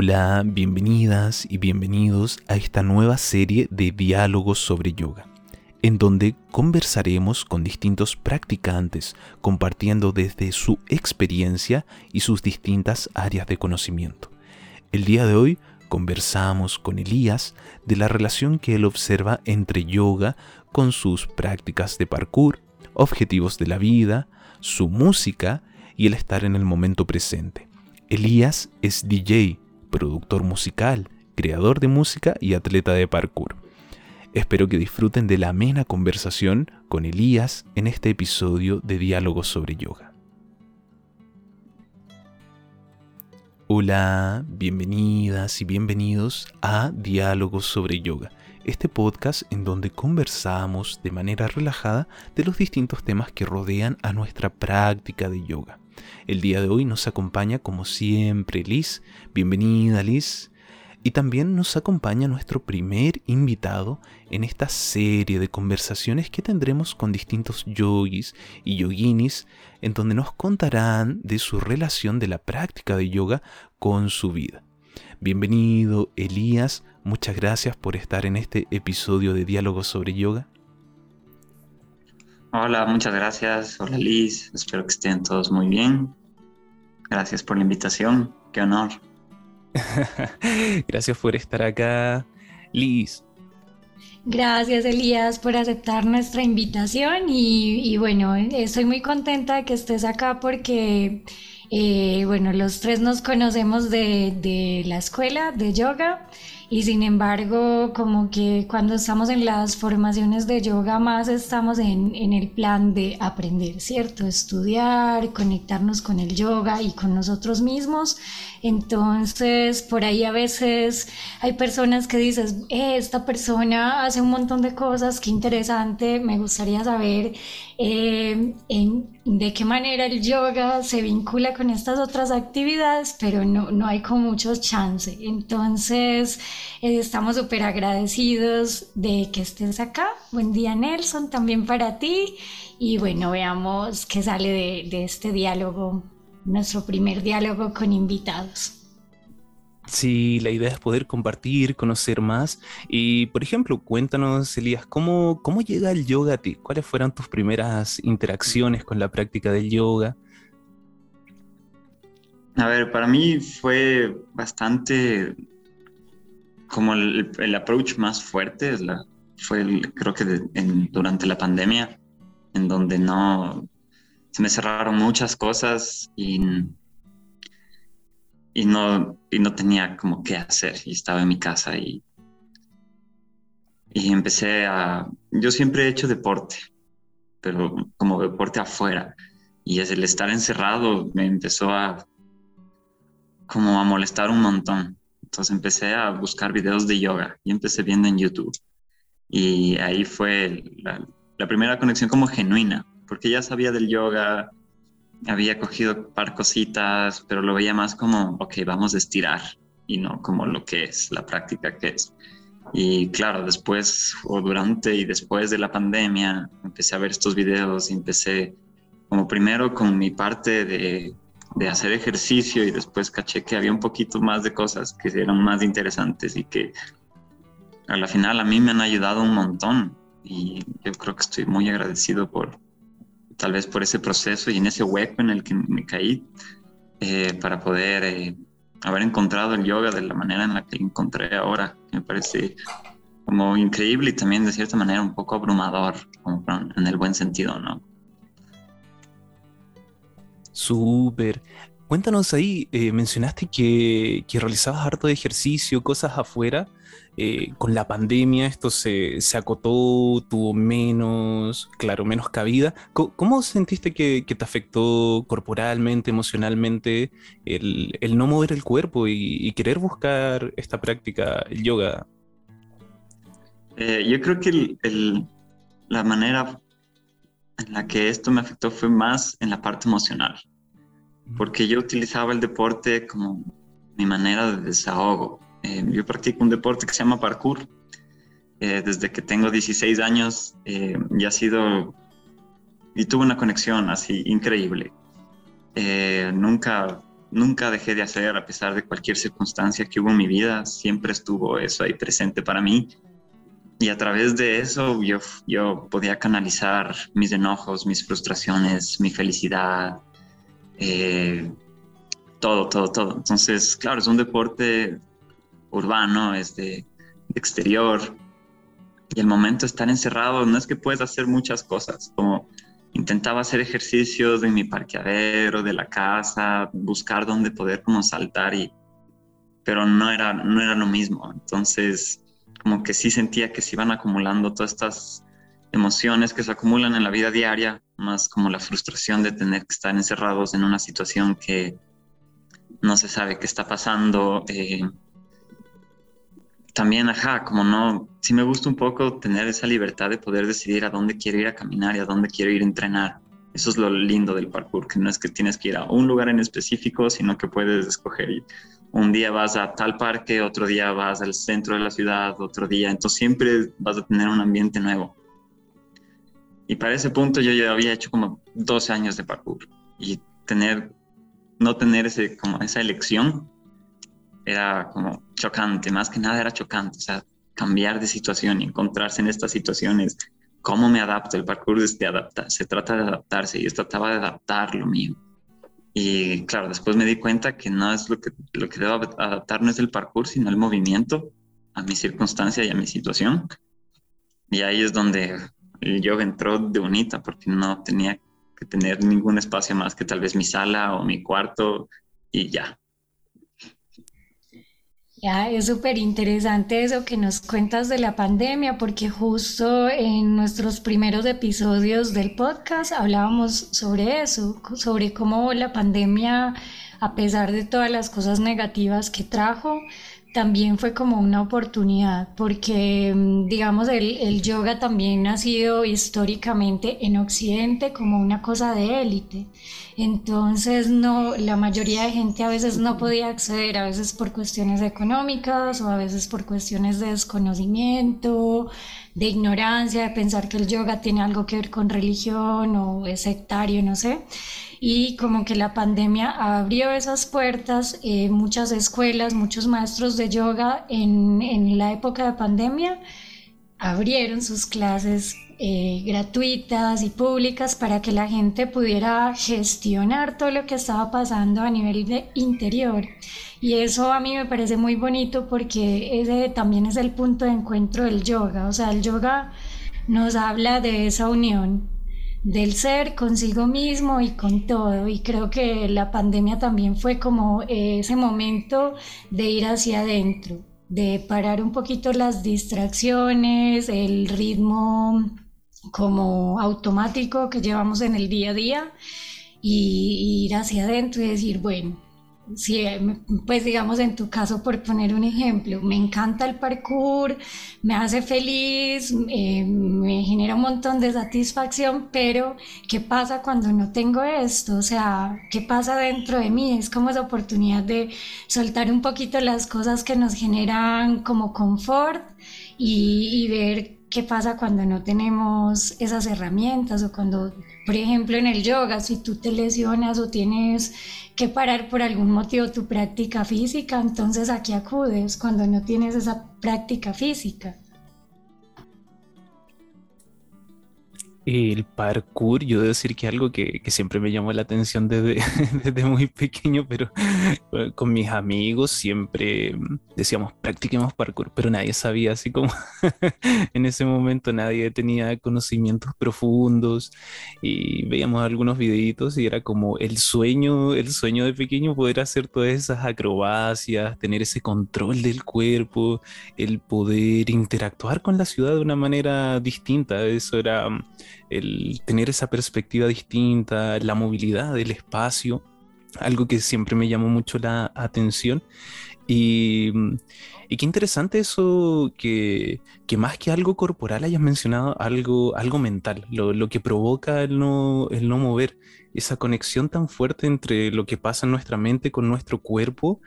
Hola, bienvenidas y bienvenidos a esta nueva serie de diálogos sobre yoga, en donde conversaremos con distintos practicantes compartiendo desde su experiencia y sus distintas áreas de conocimiento. El día de hoy conversamos con Elías de la relación que él observa entre yoga con sus prácticas de parkour, objetivos de la vida, su música y el estar en el momento presente. Elías es DJ, productor musical, creador de música y atleta de parkour. Espero que disfruten de la amena conversación con Elías en este episodio de Diálogos sobre Yoga. Hola, bienvenidas y bienvenidos a Diálogos sobre Yoga, este podcast en donde conversamos de manera relajada de los distintos temas que rodean a nuestra práctica de yoga. El día de hoy nos acompaña como siempre Liz. Bienvenida Liz. Y también nos acompaña nuestro primer invitado en esta serie de conversaciones que tendremos con distintos yogis y yoginis, en donde nos contarán de su relación de la práctica de yoga con su vida. Bienvenido Elías, muchas gracias por estar en este episodio de Diálogos sobre Yoga. Hola, muchas gracias. Hola Liz, espero que estén todos muy bien. Gracias por la invitación, qué honor. gracias por estar acá, Liz. Gracias Elías por aceptar nuestra invitación y, bueno, estoy muy contenta de que estés acá porque, eh, bueno, los tres nos conocemos de, de la escuela de yoga y sin embargo como que cuando estamos en las formaciones de yoga más estamos en, en, el plan de aprender, ¿cierto? Estudiar, conectarnos con el yoga y con nosotros mismos. Entonces por ahí a veces hay personas que dices, eh, esta persona hace un montón de cosas, qué interesante, me gustaría saber eh, en, de qué manera el yoga se vincula con estas otras actividades, pero no, no hay con mucho chance. Entonces, eh, estamos súper agradecidos de que estés acá. Buen día, Nelson, también para ti. Y bueno, veamos qué sale de, de este diálogo, nuestro primer diálogo con invitados. Sí, la idea es poder compartir, conocer más. Y, por ejemplo, cuéntanos, Elías, ¿cómo, ¿cómo llega el yoga a ti? ¿Cuáles fueron tus primeras interacciones con la práctica del yoga? A ver, para mí fue bastante como el, approach más fuerte, fue creo que durante la pandemia, en donde no, se me cerraron muchas cosas y y no, y no tenía como qué hacer y estaba en mi casa y, y empecé a... Yo siempre he hecho deporte, pero como deporte afuera y es el estar encerrado me empezó a como a molestar un montón. Entonces empecé a buscar videos de yoga y empecé viendo en YouTube. Y ahí fue la, la primera conexión como genuina, porque ya sabía del yoga, había cogido par cositas, pero lo veía más como, ok, vamos a estirar y no como lo que es, la práctica que es. Y claro, después o durante y después de la pandemia empecé a ver estos videos y empecé como primero con mi parte de, de hacer ejercicio y después caché que había un poquito más de cosas que eran más interesantes y que a la final a mí me han ayudado un montón y yo creo que estoy muy agradecido por, tal vez por ese proceso y en ese hueco en el que me caí, eh, para poder eh, haber encontrado el yoga de la manera en la que lo encontré ahora. Me parece como increíble y también de cierta manera un poco abrumador, como en el buen sentido, ¿no? Súper. Cuéntanos ahí, eh, mencionaste que, que, realizabas harto de ejercicio, cosas afuera. Eh, con la pandemia esto se, se, acotó, tuvo menos, claro, menos cabida. ¿Cómo, sentiste que, que, te afectó corporalmente, emocionalmente, el, el no mover el cuerpo y, querer buscar esta práctica, el yoga? Eh, yo creo que el, la manera en la que esto me afectó fue más en la parte emocional, porque yo utilizaba el deporte como mi manera de desahogo eh, yo practico un deporte que se llama parkour. Eh, desde que tengo 16 años eh, y ha sido y tuve una conexión así increíble. nunca nunca dejé de hacer a pesar de cualquier circunstancia que hubo en mi vida, siempre estuvo eso ahí presente para mí. Y a través de eso yo, yo podía canalizar mis enojos, mis frustraciones, mi felicidad, todo, todo, todo. Entonces, claro, es un deporte urbano, es de, exterior. Y el momento de estar encerrado no es que puedes hacer muchas cosas, como intentaba hacer ejercicios en mi parqueadero, de la casa, buscar dónde poder como saltar y pero no era no era lo mismo. Entonces, como que sí sentía que se iban acumulando todas estas emociones que se acumulan en la vida diaria, más como la frustración de tener que estar encerrados en una situación que no se sabe qué está pasando. Eh, también, ajá, como no, sí me gusta un poco tener esa libertad de poder decidir a dónde quiero ir a caminar y a dónde quiero ir a entrenar. Eso es lo lindo del parkour, que no es que tienes que ir a un lugar en específico, sino que puedes escoger ir. Un día vas a tal parque, otro día vas al centro de la ciudad, otro día, entonces siempre vas a tener un ambiente nuevo. Y para ese punto yo ya había hecho como 12 años de parkour y tener, no tener ese, como esa elección era como chocante, más que nada era chocante, o sea, cambiar de situación y encontrarse en estas situaciones, cómo me adapto, el parkour es de adaptar, se trata de adaptarse y yo trataba de adaptar lo mío. Y claro, después me di cuenta que no es lo que, lo que debo adaptar, no es el parkour, sino el movimiento a mi circunstancia y a mi situación. Y ahí es donde el yoga entró de bonita, porque no tenía que tener ningún espacio más que tal vez mi sala o mi cuarto y ya. Ya, es súper interesante eso que nos cuentas de la pandemia, porque justo en nuestros primeros episodios del podcast hablábamos sobre eso, sobre cómo la pandemia, a pesar de todas las cosas negativas que trajo, también fue como una oportunidad, porque mm, digamos el, yoga también ha sido históricamente en Occidente como una cosa de élite. Entonces no, la mayoría de gente a veces no podía acceder, a veces por cuestiones económicas o a veces por cuestiones de desconocimiento, de ignorancia, de pensar que el yoga tiene algo que ver con religión o es sectario, no sé y como que la pandemia abrió esas puertas, eh, muchas escuelas, muchos maestros de yoga en, en, la época de pandemia abrieron sus clases eh, gratuitas y públicas para que la gente pudiera gestionar todo lo que estaba pasando a nivel de interior. Y eso a mí me parece muy bonito porque ese también es el punto de encuentro del yoga. O sea, el yoga nos habla de esa unión del ser consigo mismo y con todo. Y creo que la pandemia también fue como ese momento de ir hacia adentro, de parar un poquito las distracciones, el ritmo como automático que llevamos en el día a día y ir hacia adentro y decir, bueno, Sí, pues digamos en tu caso, por poner un ejemplo, me encanta el parkour, me hace feliz, eh, me genera un montón de satisfacción, pero ¿qué pasa cuando no tengo esto? O sea, ¿qué pasa dentro de mí? Es como esa oportunidad de soltar un poquito las cosas que nos generan como confort y, y ver qué pasa cuando no tenemos esas herramientas o cuando, por ejemplo, en el yoga, si tú te lesionas o tienes que parar por algún motivo tu práctica física, entonces aquí acudes cuando no tienes esa práctica física. El parkour, yo debo decir que es algo que, siempre me llamó la atención desde, desde, muy pequeño, pero con mis amigos siempre decíamos practiquemos parkour, pero nadie sabía así como en ese momento nadie tenía conocimientos profundos y veíamos algunos videitos y era como el sueño, el sueño de pequeño poder hacer todas esas acrobacias, tener ese control del cuerpo, el poder interactuar con la ciudad de una manera distinta, eso era el tener esa perspectiva distinta, la movilidad del espacio, algo que siempre me llamó mucho la atención. Y, qué interesante eso que, más que algo corporal hayas mencionado algo, algo mental, lo, que provoca el no, el no mover, esa conexión tan fuerte entre lo que pasa en nuestra mente con nuestro cuerpo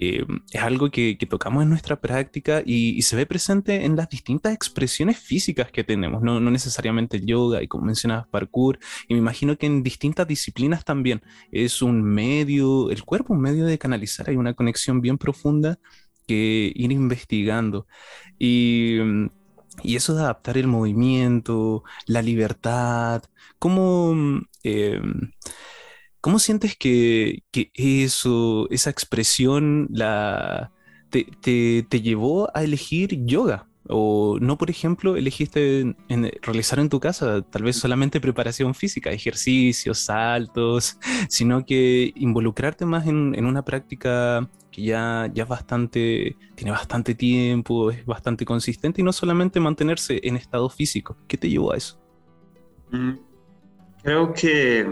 eh, es algo que, tocamos en nuestra práctica y, se ve presente en las distintas expresiones físicas que tenemos, no, necesariamente el yoga y como mencionabas parkour, y me imagino que en distintas disciplinas también es un medio, el cuerpo un medio de canalizar, hay una conexión bien profunda que ir investigando. Y, eso de adaptar el movimiento, la libertad, cómo... Eh, ¿Cómo sientes que, eso, esa expresión la, te, llevó a elegir yoga? O no, por ejemplo, elegiste realizar en tu casa tal vez solamente preparación física, ejercicios, saltos, sino que involucrarte más en, una práctica ya, ya bastante, tiene bastante tiempo, es bastante consistente y no solamente mantenerse en estado físico. ¿Qué te llevó a eso? Mm, creo que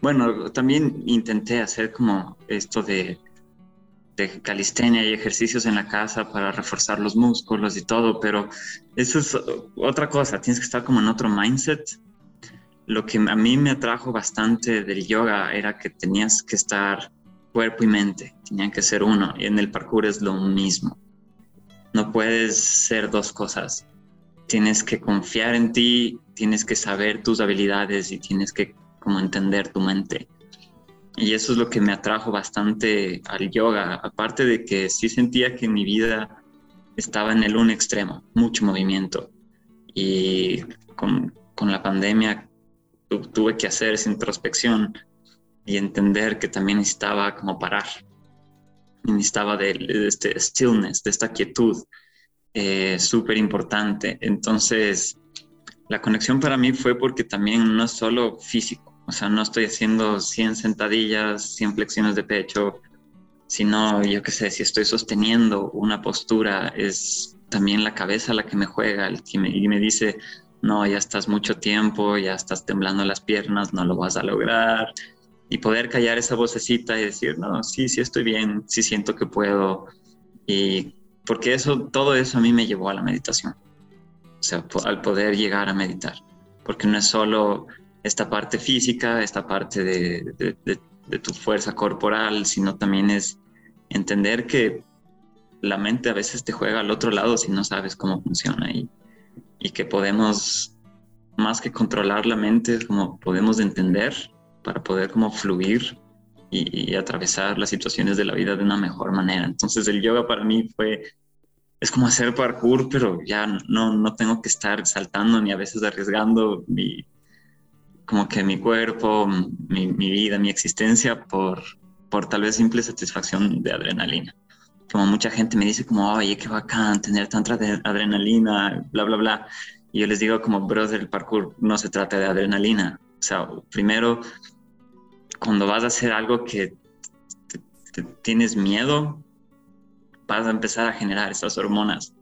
bueno, también intenté hacer como esto de, de calistenia y ejercicios en la casa para reforzar los músculos y todo, pero eso es otra cosa, tienes que estar como en otro mindset. Lo que a mí me atrajo bastante del yoga era que tenías que estar cuerpo y mente, tenían que ser uno, y en el parkour es lo mismo. No puedes ser dos cosas. Tienes que confiar en ti, tienes que saber tus habilidades y tienes que como entender tu mente. Y eso es lo que me atrajo bastante al yoga, aparte de que sí sentía que mi vida estaba en el un extremo, mucho movimiento. Y con, con la pandemia tuve que hacer esa introspección y entender que también necesitaba como parar. necesitaba de, este stillness, de esta quietud, eh, súper importante. Entonces, la conexión para mí fue porque también no es solo físico, o sea, no estoy haciendo 100 sentadillas, 100 flexiones de pecho, sino, yo qué sé, si estoy sosteniendo una postura, es también la cabeza la que me juega y me, y me dice, no, ya estás mucho tiempo, ya estás temblando las piernas, no lo vas a lograr. Y poder callar esa vocecita y decir, no, sí, sí estoy bien, sí siento que puedo. Y porque eso, todo eso a mí me llevó a la meditación. O sea, al poder llegar a meditar. Porque no es solo esta parte física, esta parte de, tu fuerza corporal, sino también es entender que la mente a veces te juega al otro lado si no sabes cómo funciona y, y que podemos, más que controlar la mente, como podemos entender para poder como fluir y, atravesar las situaciones de la vida de una mejor manera. Entonces el yoga para mí fue, es como hacer parkour, pero ya no, no tengo que estar saltando ni a veces arriesgando mi, como que mi cuerpo, mi, vida, mi existencia por, por tal vez simple satisfacción de adrenalina. Como mucha gente me dice como, oye, qué bacán tener tanta adrenalina, bla, bla, bla. Y yo les digo como, brother, el parkour no se trata de adrenalina. O sea, primero, cuando vas a hacer algo que tienes miedo, vas a empezar a generar esas hormonas.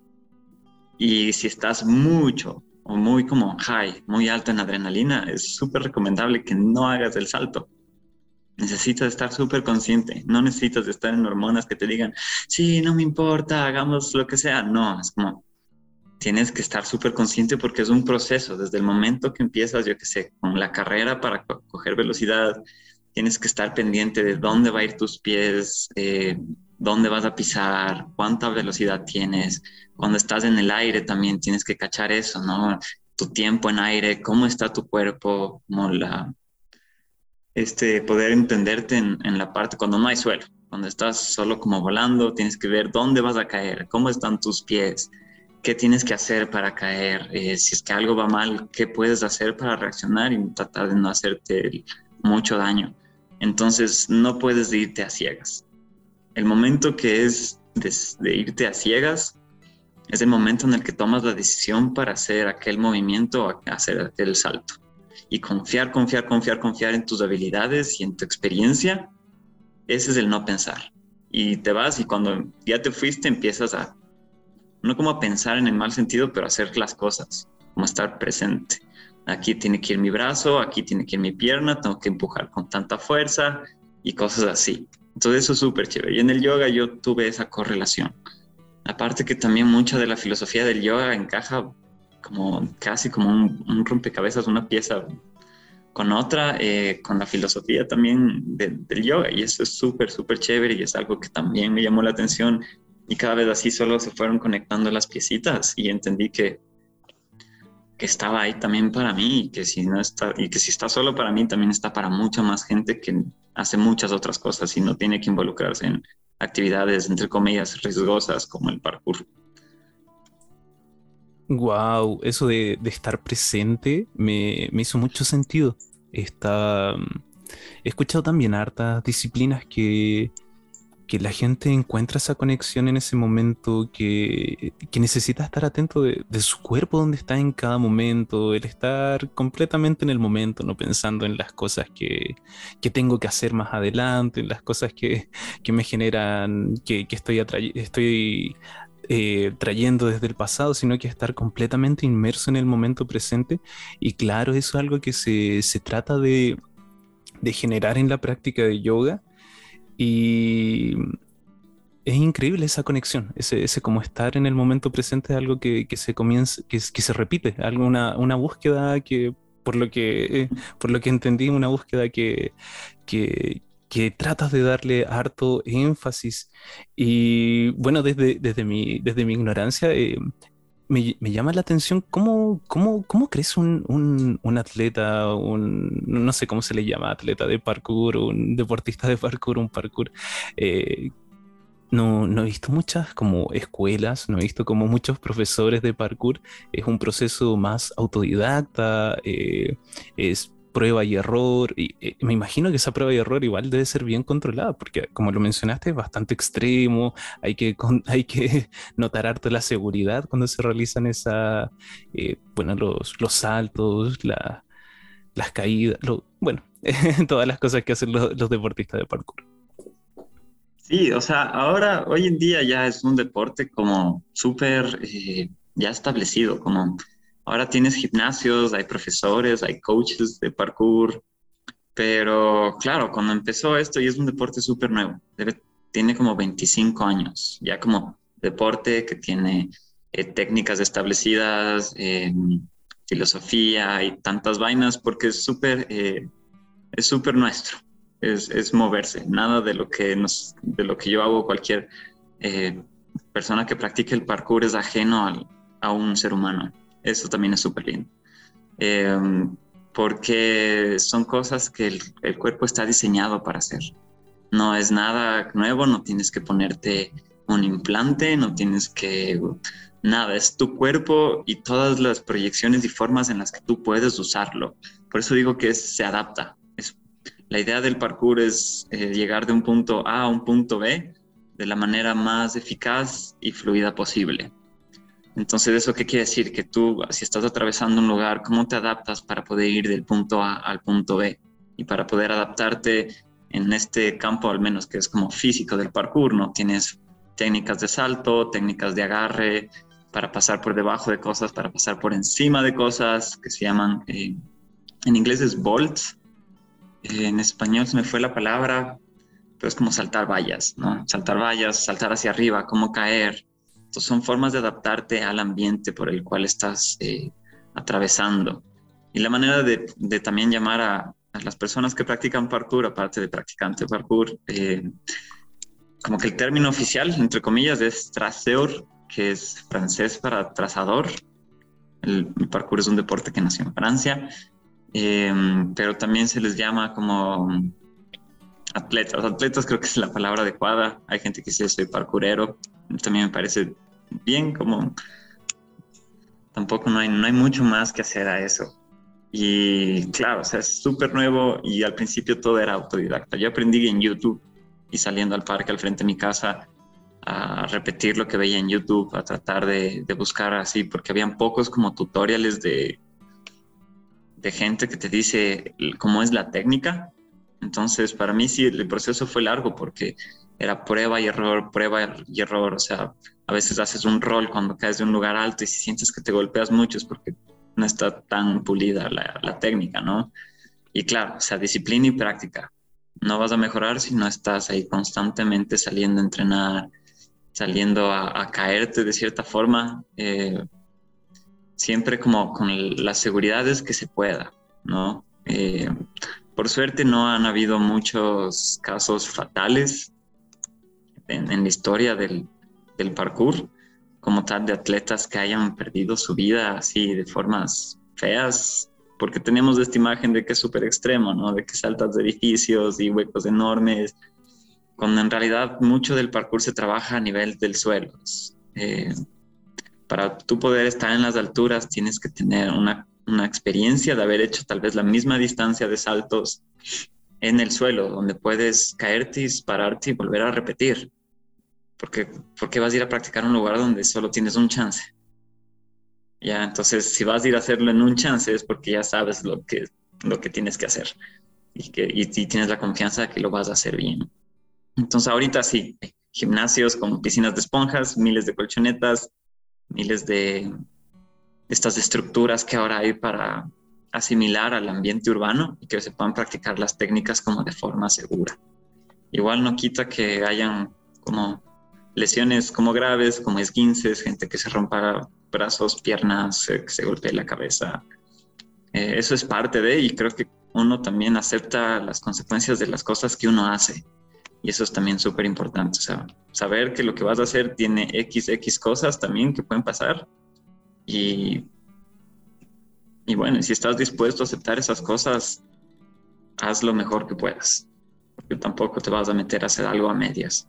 Y si estás mucho, o muy como high, muy alto en adrenalina, es súper recomendable que no hagas el salto. Necesitas estar súper consciente, no necesitas estar en hormonas que te digan, sí, no me importa, hagamos lo que sea. No, es como, tienes que estar súper consciente porque es un proceso. Desde el momento que empiezas, yo qué sé, con la carrera para coger velocidad, tienes que estar pendiente de dónde va a ir tus pies, eh, dónde vas a pisar, cuánta velocidad tienes. Cuando estás en el aire también tienes que cachar eso, ¿no? Tu tiempo en aire, cómo está tu cuerpo, como la, este, poder entenderte en, en la parte cuando no hay suelo, cuando estás solo como volando, tienes que ver dónde vas a caer, cómo están tus pies, qué tienes que hacer para caer, eh, si es que algo va mal, qué puedes hacer para reaccionar y tratar de no hacerte mucho daño. Entonces no puedes irte a ciegas el momento que es de, irte a ciegas es el momento en el que tomas la decisión para hacer aquel movimiento o hacer aquel salto. Y confiar, confiar, confiar, confiar en tus habilidades y en tu experiencia, ese es el no pensar. Y te vas y cuando ya te fuiste empiezas a, no como a pensar en el mal sentido, pero hacer las cosas, como estar presente. Aquí tiene que ir mi brazo, aquí tiene que ir mi pierna, tengo que empujar con tanta fuerza y cosas así Entonces eso es súper chévere. Y en el yoga yo tuve esa correlación. Aparte que también mucha de la filosofía del yoga encaja como casi como un, rompecabezas, una pieza con otra, eh, con la filosofía también del yoga. Y eso es súper, súper chévere y es algo que también me llamó la atención. Y cada vez así solo se fueron conectando las piecitas y entendí que, que estaba ahí también para mí y que si no está y que si está solo para mí también está para mucha más gente que hace muchas otras cosas y no tiene que involucrarse en actividades, entre comillas, riesgosas como el parkour. Wow, eso de, estar presente me, hizo mucho sentido. Está, he escuchado también hartas disciplinas que, que la gente encuentra esa conexión en ese momento, que, necesita estar atento de, su cuerpo, donde está en cada momento, el estar completamente en el momento, no pensando en las cosas que, tengo que hacer más adelante, en las cosas que, me generan, que, estoy, estoy eh, trayendo desde el pasado, sino que estar completamente inmerso en el momento presente. Y claro, eso es algo que se, trata de, de generar en la práctica de yoga y es increíble esa conexión, ese, ese como estar en el momento presente es algo que, se comienza, que, que, se repite, algo, una, búsqueda que, por lo que, por lo que entendí, una búsqueda que, que, tratas de darle harto énfasis. Y bueno, desde, desde, mi, desde mi ignorancia, eh, me, llama la atención cómo, cómo, cómo crees un, un, atleta, un, no sé cómo se le llama, atleta de parkour, un deportista de parkour, un parkour. Eh, no, no, he visto muchas como escuelas, no he visto como muchos profesores de parkour. Es un proceso más autodidacta, eh, es prueba y error. Y eh, me imagino que esa prueba y error igual debe ser bien controlada, porque como lo mencionaste, es bastante extremo. Hay que, hay que notar harto la seguridad cuando se realizan esa, eh, bueno, los, los saltos, las caídas, bueno, todas las cosas que hacen los, deportistas de parkour. Sí, o sea, ahora, hoy en día ya es un deporte como súper eh, ya establecido, como Ahora tienes gimnasios, hay profesores, hay coaches de parkour, pero claro, cuando empezó esto y es un deporte súper nuevo, tiene como 25 años, ya como deporte que tiene eh, técnicas establecidas, eh, filosofía y tantas vainas, porque es súper eh, es súper nuestro, es, es, moverse, nada de lo que nos, de lo que yo hago cualquier persona que practique el parkour es ajeno a un ser humano. Eso también es súper lindo. Em, porque son cosas que el, cuerpo está diseñado para hacer. No es nada nuevo, no tienes que ponerte un implante, no tienes que... Nada, es tu cuerpo y todas las proyecciones y formas en las que tú puedes usarlo. Por eso digo que se adapta. Es, la idea del parkour es eh, llegar de un punto A a un punto B de la manera más eficaz y fluida posible. Entonces, ¿eso qué quiere decir? Que tú, si estás atravesando un lugar, ¿cómo te adaptas para poder ir del punto A al punto B? Y para poder adaptarte en este campo, al menos que es como físico del parkour, ¿no? Tienes técnicas de salto, técnicas de agarre, para pasar por debajo de cosas, para pasar por encima de cosas, que se llaman, eh, en inglés es bolt, eh, en español se me fue la palabra, pero es como saltar vallas, ¿no? Saltar vallas, saltar hacia arriba, cómo caer, son formas de adaptarte al ambiente por el cual estás eh, atravesando. Y la manera de, también llamar a, las personas que practican parkour, aparte de practicante parkour, eh, como que el término oficial, entre comillas, es traceur, que es francés para trazador. El, parkour es un deporte que nació en Francia, eh, pero también se les llama como atletas. Atletas creo que es la palabra adecuada. Hay gente que dice soy parkourero. También me parece bien, como tampoco no hay, no hay mucho más que hacer a eso. Y claro, o sea, es súper nuevo y al principio todo era autodidacta. Yo aprendí en YouTube y saliendo al parque al frente de mi casa a repetir lo que veía en YouTube, a tratar de, buscar así, porque habían pocos como tutoriales de, de gente que te dice cómo es la técnica. Entonces, para mí sí, el proceso fue largo porque era prueba y error, prueba y error, o sea, a veces haces un rol cuando caes de un lugar alto y si sientes que te golpeas mucho es porque no está tan pulida la, técnica, ¿no? Y claro, o sea, disciplina y práctica. no vas a mejorar si no estás ahí constantemente saliendo a entrenar, saliendo a, caerte de cierta forma, eh, siempre como con las seguridades que se pueda, ¿no? Eh, por suerte no han habido muchos casos fatales en, la historia del, del, parkour, como tal de atletas que hayan perdido su vida así de formas feas, porque tenemos esta imagen de que es súper extremo, ¿no? De que saltas de edificios y huecos enormes, cuando en realidad mucho del parkour se trabaja a nivel del suelo. Eh, para tú poder estar en las alturas tienes que tener una, una, experiencia de haber hecho tal vez la misma distancia de saltos en el suelo, donde puedes caerte y pararte y volver a repetir. Porque, porque vas a ir a practicar un lugar donde solo tienes un chance. Ya, entonces si vas a ir a hacerlo en un chance es porque ya sabes lo que, lo que tienes que hacer y, que, y, tienes la confianza de que lo vas a hacer bien. Entonces ahorita sí, gimnasios con piscinas de esponjas, miles de colchonetas, miles de estas estructuras que ahora hay para asimilar al ambiente urbano y que se puedan practicar las técnicas como de forma segura. Igual no quita que hayan como lesiones como graves, como esguinces, gente que se rompa brazos, piernas, que se golpee la cabeza. Eh, eso es parte de, y creo que uno también acepta las consecuencias de las cosas que uno hace. Y eso es también súper importante. O sea, saber que lo que vas a hacer tiene X, X cosas también que pueden pasar. Y, y bueno, si estás dispuesto a aceptar esas cosas, haz lo mejor que puedas. Porque tampoco te vas a meter a hacer algo a medias.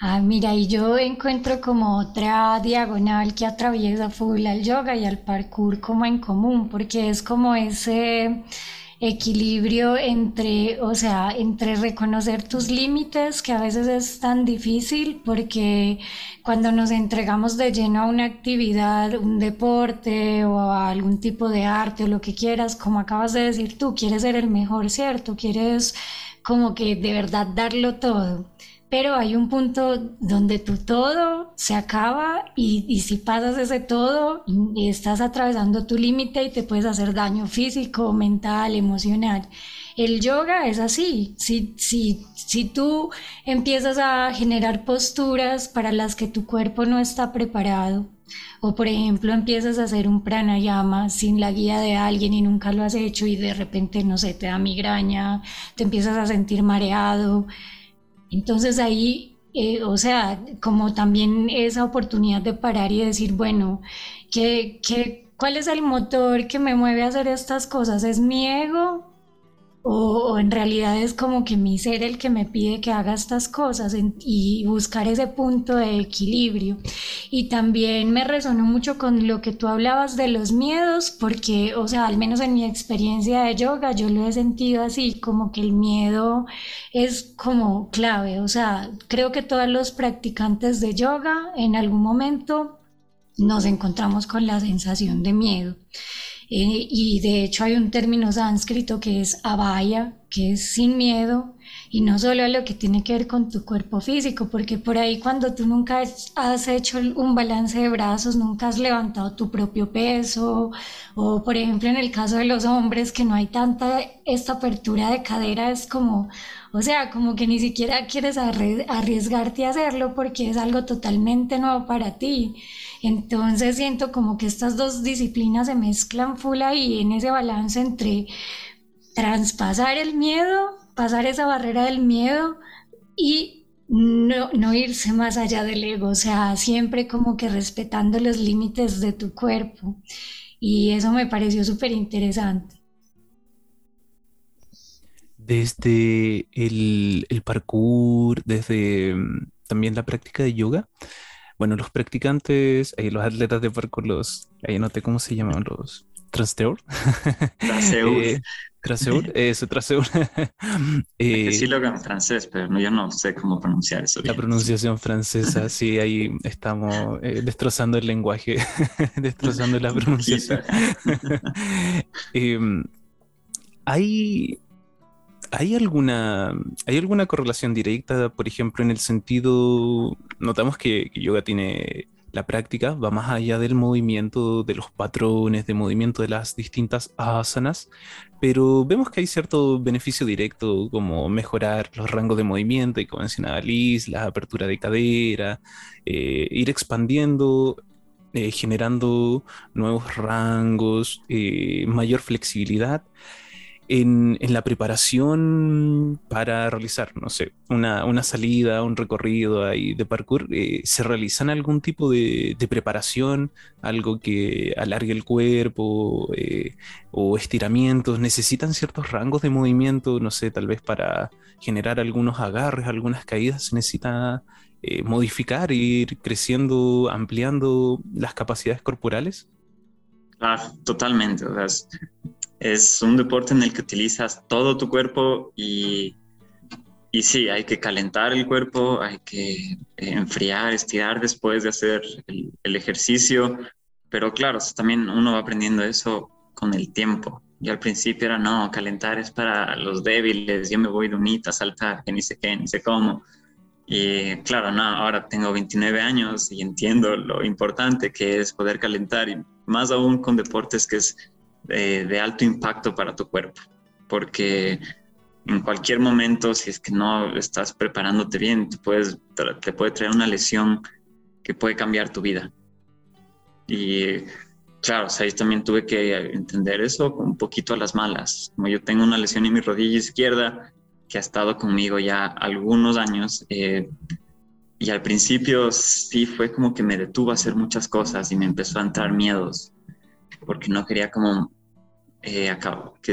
Ah, mira, y yo encuentro como otra diagonal que atraviesa full al yoga y al parkour como en común, porque es como ese equilibrio entre, o sea, entre reconocer tus límites, que a veces es tan difícil porque cuando nos entregamos de lleno a una actividad, un deporte o a algún tipo de arte o lo que quieras, como acabas de decir tú, quieres ser el mejor, ¿cierto? Quieres como que de verdad darlo todo pero hay un punto donde tu todo se acaba y, si pasas ese todo, estás atravesando tu límite y te puedes hacer daño físico, mental, emocional. El yoga es así. Si, si, si tú empiezas a generar posturas para las que tu cuerpo no está preparado, o por ejemplo empiezas a hacer un pranayama sin la guía de alguien y nunca lo has hecho y de repente, no sé, te da migraña, te empiezas a sentir mareado, entonces ahí, eh, o sea, como también esa oportunidad de parar y decir, bueno, ¿qué, qué, cuál es el motor que me mueve a hacer estas cosas? ¿Es mi ego? O, en realidad es como que mi ser el que me pide que haga estas cosas y buscar ese punto de equilibrio. Y también me resonó mucho con lo que tú hablabas de los miedos, porque, o sea, al menos en mi experiencia de yoga, yo lo he sentido así, como que el miedo es como clave. O sea, creo que todos los practicantes de yoga en algún momento nos encontramos con la sensación de miedo. Eh, y de hecho hay un término sánscrito que es abaya, que es sin miedo, y no solo a lo que tiene que ver con tu cuerpo físico, porque por ahí cuando tú nunca has hecho un balance de brazos, nunca has levantado tu propio peso, o por ejemplo en el caso de los hombres que no hay tanta esta apertura de cadera, es como, o sea, como que ni siquiera quieres arriesgarte a hacerlo porque es algo totalmente nuevo para ti. Entonces siento como que estas dos disciplinas se mezclan full ahí en ese balance entre traspasar el miedo, pasar esa barrera del miedo y no, no, irse más allá del ego, o sea, siempre como que respetando los límites de tu cuerpo. Y eso me pareció súper interesante. Desde el, el, parkour, desde mm, también la práctica de yoga, bueno, los practicantes, eh, los atletas de parkour, los, ahí noté cómo se llaman los transteur. Traseur. eh, traseur, eso, traseur. eh, sí lo en francés, pero no, yo no sé cómo pronunciar eso. La pronunciación francesa, sí, ahí estamos eh, destrozando el lenguaje, destrozando la pronunciación. Em, hay ¿Hay alguna, ¿Hay alguna correlación directa, por ejemplo, en el sentido, notamos que, yoga tiene La práctica va más allá del movimiento, de los patrones de movimiento de las distintas asanas, pero vemos que hay cierto beneficio directo como mejorar los rangos de movimiento, y como mencionaba Liz, la apertura de cadera, eh, ir expandiendo, eh, generando nuevos rangos, eh, mayor flexibilidad en, la preparación para realizar, no sé, una, salida, un recorrido ahí de parkour, eh, ¿se realizan algún tipo de, preparación, algo que alargue el cuerpo eh, o estiramientos? ¿Necesitan ciertos rangos de movimiento, no sé, tal vez para generar algunos agarres, algunas caídas? ¿Se necesita eh, modificar, ir creciendo, ampliando las capacidades corporales? Ah, totalmente. O sea, es un deporte en el que utilizas todo tu cuerpo y, y sí, hay que calentar el cuerpo, hay que enfriar, estirar después de hacer el, ejercicio, pero claro, también uno va aprendiendo eso con el tiempo. Y al principio era, no, calentar es para los débiles, yo me voy de unita a saltar, que ni sé qué, ni sé cómo. Y claro, no, ahora tengo 29 años y entiendo lo importante que es poder calentar, y más aún con deportes que es de, alto impacto para tu cuerpo, porque en cualquier momento, si es que no estás preparándote bien, te, puedes, te puede traer una lesión que puede cambiar tu vida. Y claro, ahí también tuve que entender eso un poquito a las malas. Como yo tengo una lesión en mi rodilla izquierda que ha estado conmigo ya algunos años, eh, y al principio sí fue como que me detuvo a hacer muchas cosas y me empezó a entrar miedos, porque no quería como eh, que,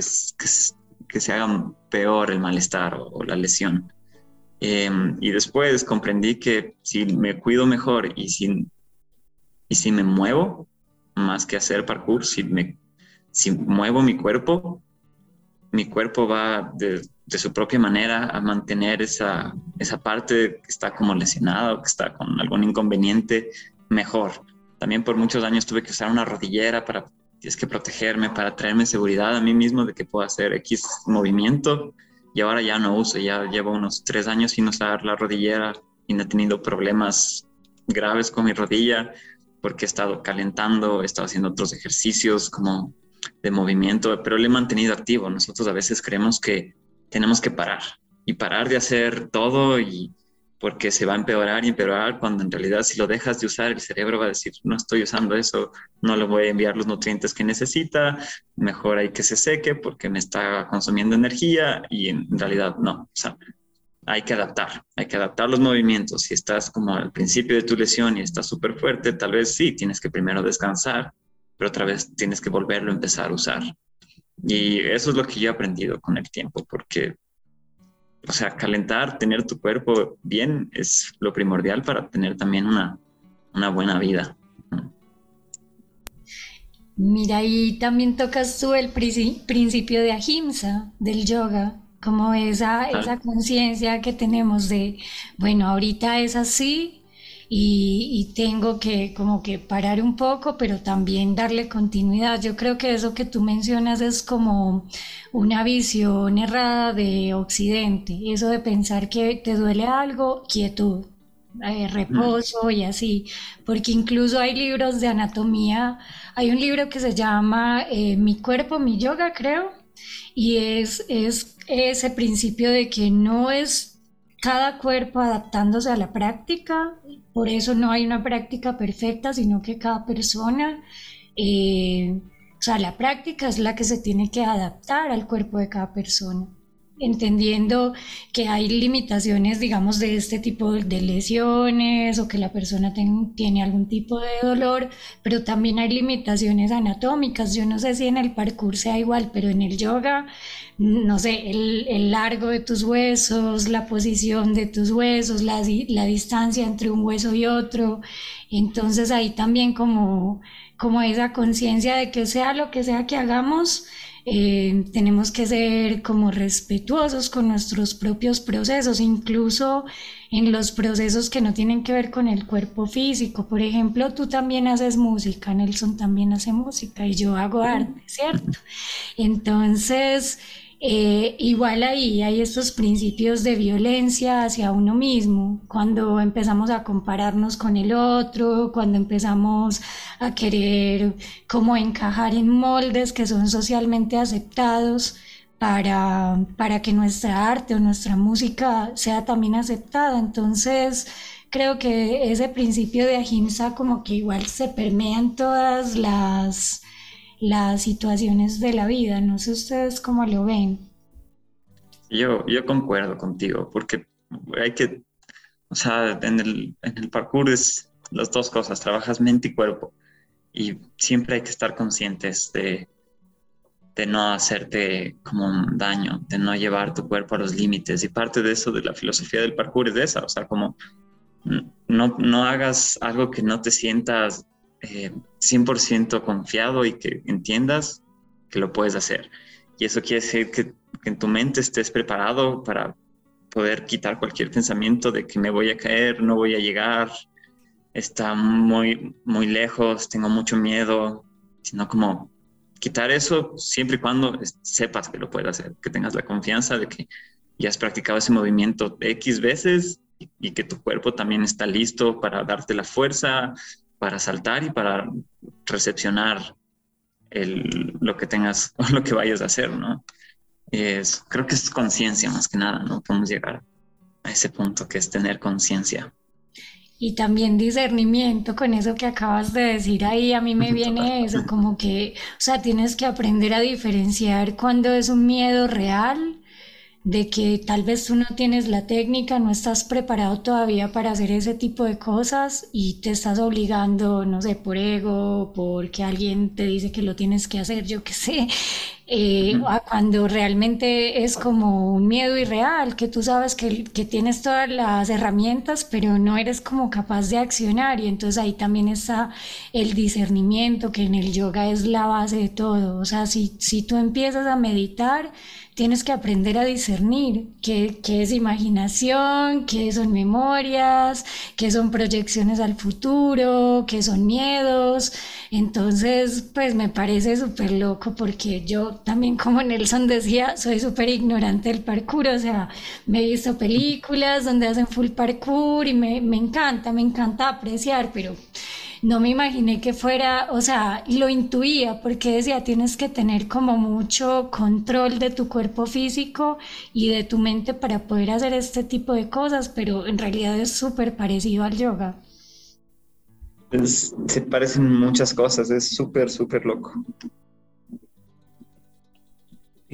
que, se haga peor el malestar o, la lesión. Em, y después comprendí que si me cuido mejor y si, y si me muevo, más que hacer parkour, si, me, si muevo mi cuerpo, mi cuerpo va de, de su propia manera a mantener esa, esa parte que está como lesionada o que está con algún inconveniente mejor. También por muchos años tuve que usar una rodillera para tienes que protegerme para traerme seguridad a mí mismo de que puedo hacer X movimiento y ahora ya no uso, ya llevo unos tres años sin usar la rodillera y no he tenido problemas graves con mi rodilla porque he estado calentando, he estado haciendo otros ejercicios como de movimiento, pero le he mantenido activo. Nosotros a veces creemos que tenemos que parar y parar de hacer todo y porque se va a empeorar y empeorar cuando en realidad si lo dejas de usar el cerebro va a decir no estoy usando eso, no le voy a enviar los nutrientes que necesita, mejor hay que se seque porque me está consumiendo energía y en realidad no, o sea, hay que adaptar, hay que adaptar los movimientos. Si estás como al principio de tu lesión y estás súper fuerte, tal vez sí, tienes que primero descansar, pero otra vez tienes que volverlo a empezar a usar. Y eso es lo que yo he aprendido con el tiempo, porque o sea, calentar, tener tu cuerpo bien es lo primordial para tener también una, buena vida. Mira, y también tocas tú el principio de ahimsa, del yoga, como esa, esa conciencia que tenemos de, bueno, ahorita es así, y, tengo que como que parar un poco, pero también darle continuidad. Yo creo que eso que tú mencionas es como una visión errada de Occidente, eso de pensar que te duele algo, quietud. Eh, reposo y así, porque incluso hay libros de anatomía, hay un libro que se llama eh, Mi cuerpo, mi yoga, creo, y es, es ese principio de que no es cada cuerpo adaptándose a la práctica, por eso no hay una práctica perfecta, sino que cada persona, eh, o sea, la práctica es la que se tiene que adaptar al cuerpo de cada persona entendiendo que hay limitaciones, digamos, de este tipo de lesiones o que la persona tiene algún tipo de dolor, pero también hay limitaciones anatómicas. Yo no sé si en el parkour sea igual, pero en el yoga, no sé, el, largo de tus huesos, la posición de tus huesos, la, la distancia entre un hueso y otro. Entonces ahí también como, como esa conciencia de que sea lo que sea que hagamos, eh, tenemos que ser como respetuosos con nuestros propios procesos, incluso en los procesos que no tienen que ver con el cuerpo físico. Por ejemplo, tú también haces música, Nelson también hace música y yo hago arte, ¿cierto? Entonces, eh, igual ahí hay estos principios de violencia hacia uno mismo, cuando empezamos a compararnos con el otro, cuando empezamos a querer como encajar en moldes que son socialmente aceptados para, para que nuestra arte o nuestra música sea también aceptada. Entonces, creo que ese principio de ahimsa como que igual se permea en todas las las situaciones de la vida. No sé ustedes cómo lo ven. Yo, yo concuerdo contigo, porque hay que, o sea, en el, en el parkour es las dos cosas, trabajas mente y cuerpo, y siempre hay que estar conscientes de, de no hacerte como un daño, de no llevar tu cuerpo a los límites, y parte de eso, de la filosofía del parkour es de esa, o sea, como no, no hagas algo que no te sientas 100% eh, confiado y que entiendas que lo puedes hacer. Y eso quiere decir que, en tu mente estés preparado para poder quitar cualquier pensamiento de que me voy a caer, no voy a llegar, está muy, muy lejos, tengo mucho miedo, sino como quitar eso siempre y cuando sepas que lo puedes hacer, que tengas la confianza de que ya has practicado ese movimiento X veces y que tu cuerpo también está listo para darte la fuerza, para saltar y para recepcionar lo que tengas o lo que vayas a hacer, ¿no? Es, creo que es conciencia más que nada, ¿no? Podemos llegar a ese punto que es tener conciencia. Y también discernimiento con eso que acabas de decir ahí, a mí me viene eso, como que, o sea, tienes que aprender a diferenciar cuando es un miedo real de que tal vez tú no tienes la técnica, no estás preparado todavía para hacer ese tipo de cosas y te estás obligando, no sé, por ego, porque alguien te dice que lo tienes que hacer, yo qué sé, eh, cuando realmente es como un miedo irreal, que tú sabes que, que, tienes todas las herramientas, pero no eres como capaz de accionar. Y entonces ahí también está el discernimiento, que en el yoga es la base de todo, o sea, si, si tú empiezas a meditar, tienes que aprender a discernir qué, es imaginación, qué son memorias, qué son proyecciones al futuro, qué son miedos. Entonces, pues me parece súper loco porque yo también, como Nelson decía, soy súper ignorante del parkour. O sea, me he visto películas donde hacen full parkour y me, me encanta, me encanta apreciar, pero no me imaginé que fuera, o sea, lo intuía porque decía, tienes que tener como mucho control de tu cuerpo físico y de tu mente para poder hacer este tipo de cosas, pero en realidad es súper parecido al yoga. se parecen muchas cosas, es súper, súper loco.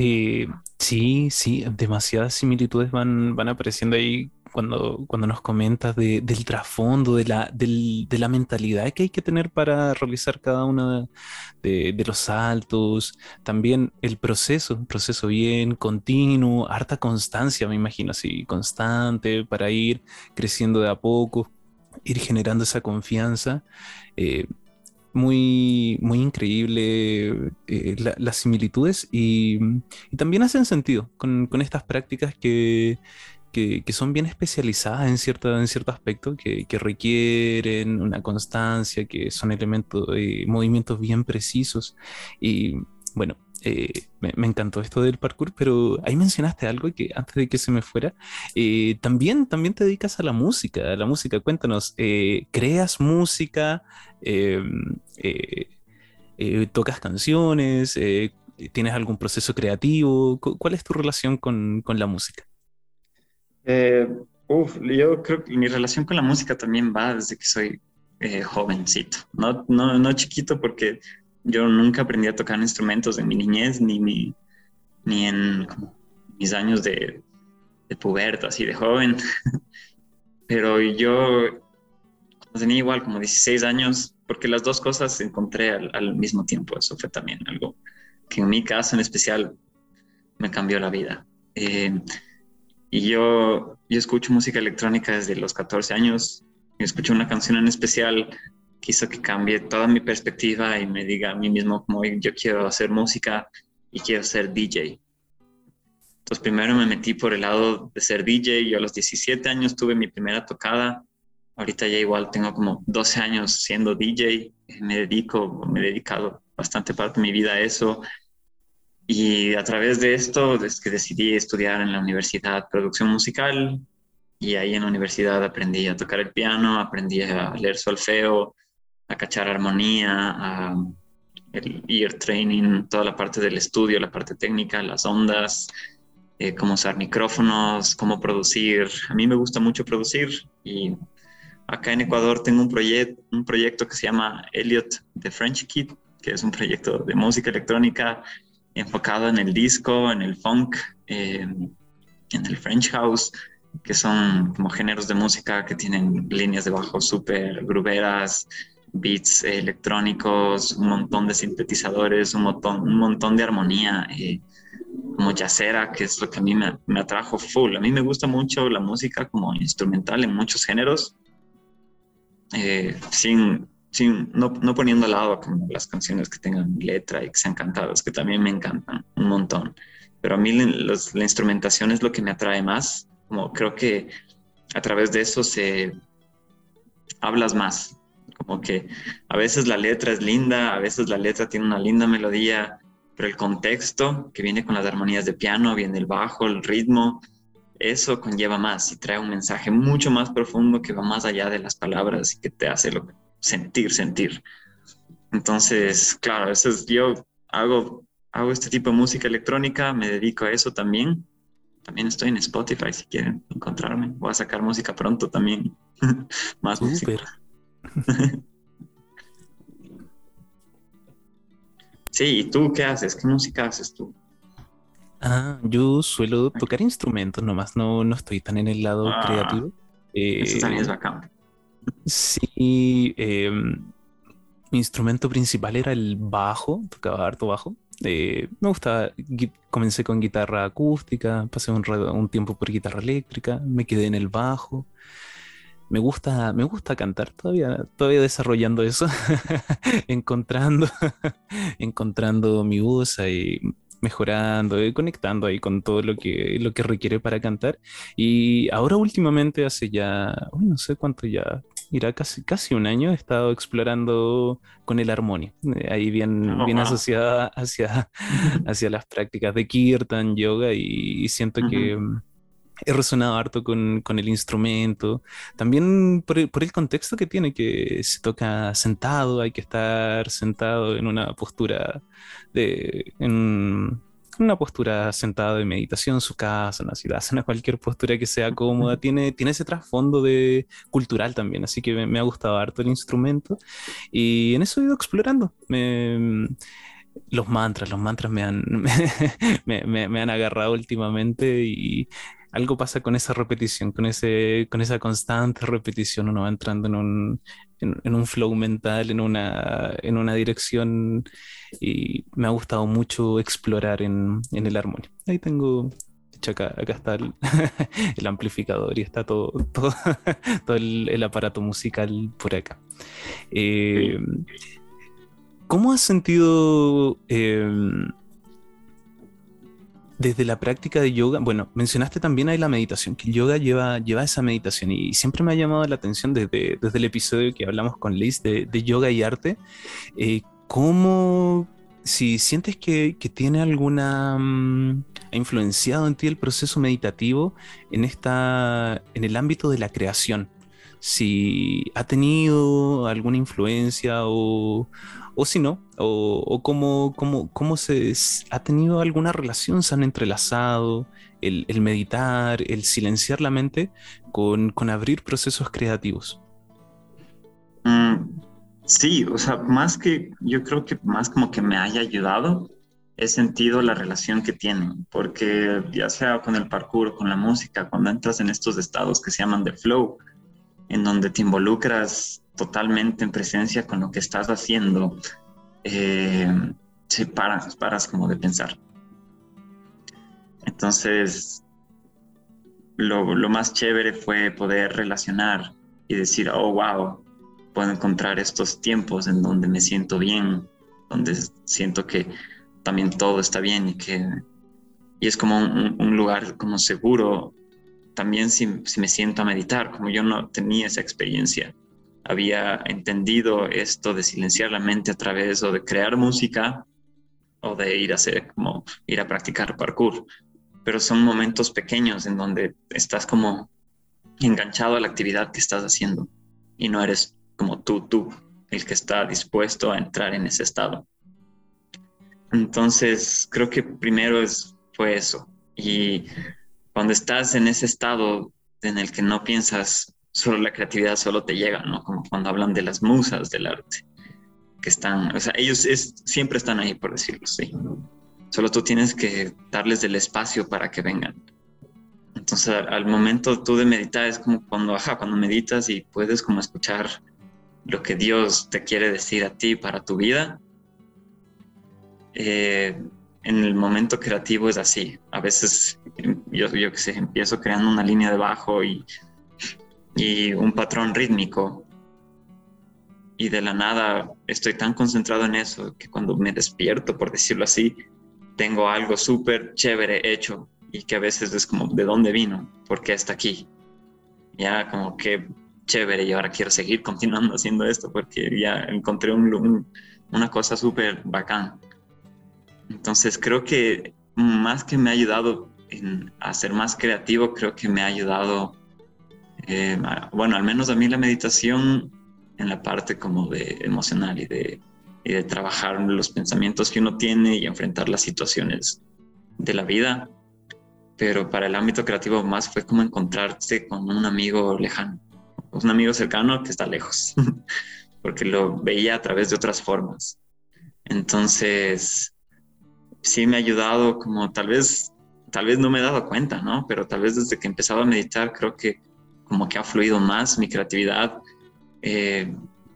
Eh, sí, sí, demasiadas similitudes van, van apareciendo ahí cuando, cuando nos comentas del trasfondo, de la, de la mentalidad que hay que tener para realizar cada uno de, los saltos, también el proceso, un proceso bien continuo, harta constancia, me imagino, así, constante para ir creciendo de a poco, ir generando esa confianza. Eh, muy, muy increíble eh, las similitudes y, y, también hacen sentido con, con estas prácticas que, que, son bien especializadas en, cierta, en cierto aspecto, que, requieren una constancia, que son elementos, de movimientos bien precisos. Y bueno, eh, me, encantó esto del parkour, pero ahí mencionaste algo que antes de que se me fuera, eh, también, también te dedicas a la música, a la música. Cuéntanos, eh, ¿creas música? Em, ¿Tocas canciones? ¿Tienes algún proceso creativo? ¿Cuál es tu relación con, con la música? Eh, uf, yo creo que mi relación con la música también va desde que soy eh, jovencito, no, no, no chiquito porque yo nunca aprendí a tocar instrumentos en mi niñez ni, ni, ni en mis años de, de puberto, así de joven. Pero yo tenía igual como 16 años, porque las dos cosas encontré al, al, mismo tiempo. Eso fue también algo que en mi caso en especial me cambió la vida. Eh, y yo, yo escucho música electrónica desde los 14 años. Y escucho una canción en especial que hizo que cambie toda mi perspectiva y me diga a mí mismo como yo quiero hacer música y quiero ser DJ. Entonces primero me metí por el lado de ser DJ. Yo a los 17 años tuve mi primera tocada. Ahorita ya igual tengo como 12 años siendo DJ. Me dedico, me he dedicado bastante parte de mi vida a eso Y a través de esto es que decidí estudiar en la universidad producción musical y ahí en la universidad aprendí a tocar el piano, aprendí a leer solfeo, a cachar armonía, a el ear training, toda la parte del estudio, la parte técnica, las ondas, eh, cómo usar micrófonos, cómo producir. A mí me gusta mucho producir y acá en Ecuador tengo un, proyecto un proyecto que se llama Elliot The French Kid, que es un proyecto de música electrónica enfocado en el disco, en el funk, eh, en el French house, que son como géneros de música que tienen líneas de bajo súper gruberas, beats electrónicos, un montón de sintetizadores, un montón, un montón de armonía, eh, como yacera, que es lo que a mí me, me, atrajo full. A mí me gusta mucho la música como instrumental en muchos géneros, eh, sin, sin, no, no, poniendo al lado como las canciones que tengan letra y que sean cantadas, que también me encantan un montón. Pero a mí la instrumentación es lo que me atrae más, como creo que a través de eso se hablas más, como que a veces la letra es linda, a veces la letra tiene una linda melodía, pero el contexto que viene con las armonías de piano, viene el bajo, el ritmo, eso conlleva más y trae un mensaje mucho más profundo que va más allá de las palabras y que te hace lo, sentir, sentir. Entonces, claro, eso es, yo hago, hago este tipo de música electrónica, me dedico a eso también. También estoy en Spotify si quieren encontrarme. Voy a sacar música pronto también. más música. sí, ¿y tú qué haces? ¿Qué música haces tú? Ah, yo suelo tocar instrumentos nomás, no, no estoy tan en el lado ah, creativo. eso también es eh, bacán. Sí, em, mi instrumento principal era el bajo, tocaba harto bajo. Eh, me gustaba, comencé con guitarra acústica, pasé un, un tiempo por guitarra eléctrica, me quedé en el bajo me gusta, me gusta cantar todavía, todavía desarrollando eso, encontrando, encontrando mi voz ahí, mejorando, y conectando ahí con todo lo que, lo que requiere para cantar. Y ahora últimamente, hace ya, no sé cuánto ya, irá casi, casi un año, he estado explorando con el armonio, eh, ahí bien, oh, bien asociada hacia, hacia las prácticas de kirtan, yoga, y, siento que he resonado harto con, con el instrumento, también por el, por el, contexto que tiene, que se toca sentado, hay que estar sentado en una postura de... En, una postura sentado de meditación, su casa, en la ciudad, en cualquier postura que sea cómoda, tiene, tiene ese trasfondo de cultural también, así que me, me, ha gustado harto el instrumento. Y en eso he ido explorando. Me, los mantras, los mantras me han, me, me, me han agarrado últimamente y algo pasa con esa repetición, con, ese, con esa constante repetición, uno va entrando en un, en, un flow mental, en una, en una dirección y me ha gustado mucho explorar en, en el armonio. Ahí tengo, hecho acá, acá está el, el, amplificador y está todo, todo, todo el, el, aparato musical por acá. Eh, ¿Cómo has sentido... Eh, desde la práctica de yoga, bueno, mencionaste también ahí la meditación, que el yoga lleva, lleva esa meditación y siempre me ha llamado la atención desde, desde el episodio que hablamos con Liz de, yoga y arte, eh, cómo, si sientes que, tiene alguna, mm, ha influenciado en ti el proceso meditativo en, esta, en el ámbito de la creación, si ha tenido alguna influencia o, o si no, o, cómo, cómo, se ha tenido alguna relación, se han entrelazado el, meditar, el silenciar la mente con, abrir procesos creativos. Mm, sí, o sea, más que, yo creo que más como que me haya ayudado, he sentido la relación que tienen, porque ya sea con el parkour, con la música, cuando entras en estos estados que se llaman de flow, en donde te involucras totalmente en presencia con lo que estás haciendo, eh, se paras, paras como de pensar. Entonces, lo, lo, más chévere fue poder relacionar y decir, oh, wow, puedo encontrar estos tiempos en donde me siento bien, donde siento que también todo está bien y que y es como un, un lugar como seguro también si, si, me siento a meditar, como yo no tenía esa experiencia había entendido esto de silenciar la mente a través o de crear música, o de ir a hacer como ir a practicar parkour, pero son momentos pequeños en donde estás como enganchado a la actividad que estás haciendo y no eres como tú, tú, el que está dispuesto a entrar en ese estado. Entonces, creo que primero es, fue eso. Y cuando estás en ese estado en el que no piensas, solo la creatividad solo te llega, ¿no? Como cuando hablan de las musas del arte, que están, o sea, ellos siempre están ahí, por decirlo así. Solo tú tienes que darles el espacio para que vengan. Entonces, al, momento tú de meditar es como cuando, ajá, cuando meditas y puedes como escuchar lo que Dios te quiere decir a ti para tu vida. Eh, en el momento creativo es así. A veces yo, yo que sé, empiezo creando una línea de bajo y, y un patrón rítmico. Y de la nada estoy tan concentrado en eso que cuando me despierto, por decirlo así, tengo algo súper chévere hecho y que a veces es como, ¿de dónde vino? ¿Por qué está aquí? Ya como que chévere y ahora quiero seguir continuando haciendo esto porque ya encontré un, una cosa súper bacán. Entonces creo que más que me ha ayudado en, a ser más creativo, creo que me ha ayudado, eh, bueno, al menos a mí la meditación en la parte como de emocional y de, y de trabajar los pensamientos que uno tiene y enfrentar las situaciones de la vida. Pero para el ámbito creativo más fue como encontrarse con un amigo lejano, un amigo cercano que está lejos, porque lo veía a través de otras formas. Entonces, sí me ha ayudado como tal vez, tal vez no me he dado cuenta, ¿no? Pero tal vez desde que empezaba a meditar creo que como que ha fluido más mi creatividad eh,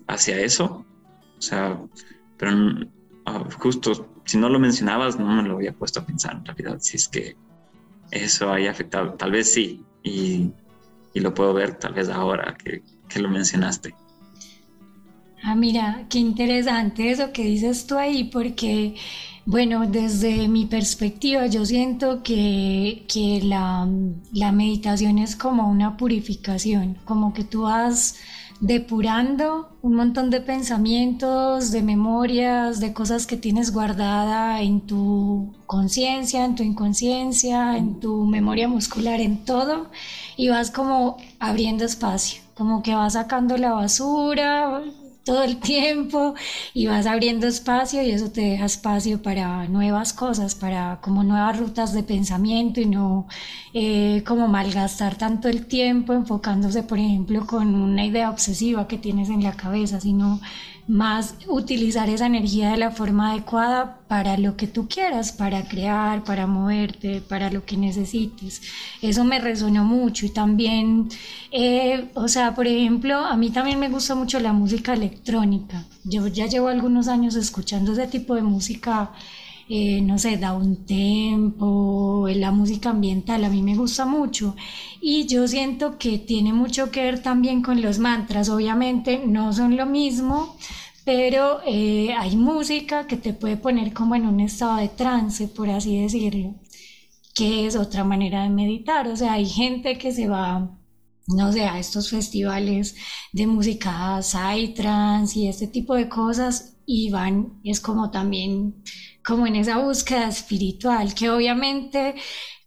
hacia eso. O sea, pero ah, justo si no lo mencionabas no me lo había puesto a pensar en realidad, si es que eso haya afectado, tal vez sí, y, y lo puedo ver tal vez ahora que, que lo mencionaste. Ah, mira, qué interesante eso que dices tú ahí, porque bueno, desde mi perspectiva, yo siento que, la, meditación es como una purificación, como que tú vas depurando un montón de pensamientos, de memorias, de cosas que tienes guardada en tu conciencia, en tu inconsciencia, en tu memoria muscular, en todo, y vas como abriendo espacio, como que vas sacando la basura, todo el tiempo y vas abriendo espacio y eso te deja espacio para nuevas cosas, para como nuevas rutas de pensamiento y no eh, como malgastar tanto el tiempo enfocándose, por ejemplo, con una idea obsesiva que tienes en la cabeza, sino más utilizar esa energía de la forma adecuada para lo que tú quieras, para crear, para moverte, para lo que necesites. Eso me resonó mucho y también, eh, o sea, por ejemplo, a mí también me gusta mucho la música electrónica. Yo ya llevo algunos años escuchando ese tipo de música. Eh, no sé, da un tempo, la música ambiental, a mí me gusta mucho. Y yo siento que tiene mucho que ver también con los mantras. Obviamente no son lo mismo, pero eh, hay música que te puede poner como en un estado de trance, por así decirlo, que es otra manera de meditar. O sea, hay gente que se va no sé, a estos festivales de música psytrance y este tipo de cosas y van, es como también como en esa búsqueda espiritual, que obviamente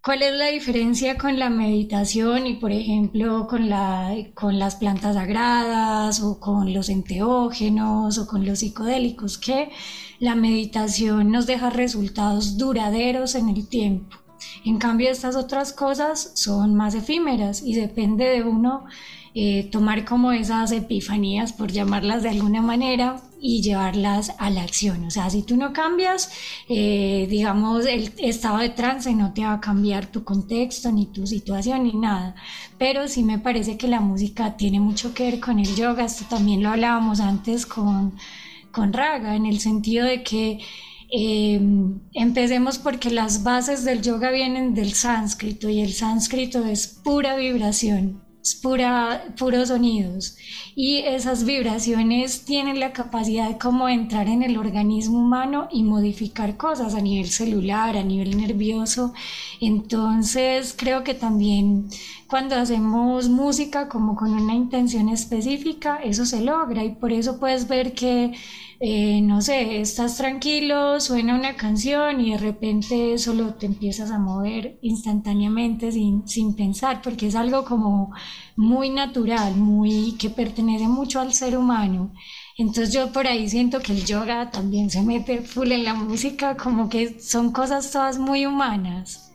¿Cuál es la diferencia con la meditación y, por ejemplo, con, la, con las plantas sagradas o con los enteógenos o con los psicodélicos? Que la meditación nos deja resultados duraderos en el tiempo. En cambio, estas otras cosas son más efímeras y depende de uno eh, tomar como esas epifanías, por llamarlas de alguna manera, y llevarlas a la acción. O sea, si tú no cambias, eh, digamos, el estado de trance no te va a cambiar tu contexto, ni tu situación, ni nada. Pero sí me parece que la música tiene mucho que ver con el yoga. Esto también lo hablábamos antes con, con Raga, en el sentido de que eh, empecemos porque las bases del yoga vienen del sánscrito y el sánscrito es pura vibración puros sonidos y esas vibraciones tienen la capacidad de entrar en el organismo humano y modificar cosas a nivel celular, a nivel nervioso. Entonces creo que también cuando hacemos música como con una intención específica, eso se logra y por eso puedes ver que eh, no sé, estás tranquilo, suena una canción y de repente solo te empiezas a mover instantáneamente sin, sin pensar, porque es algo como muy natural, muy que pertenece mucho al ser humano. Entonces yo por ahí siento que el yoga también se mete full en la música, como que son cosas todas muy humanas.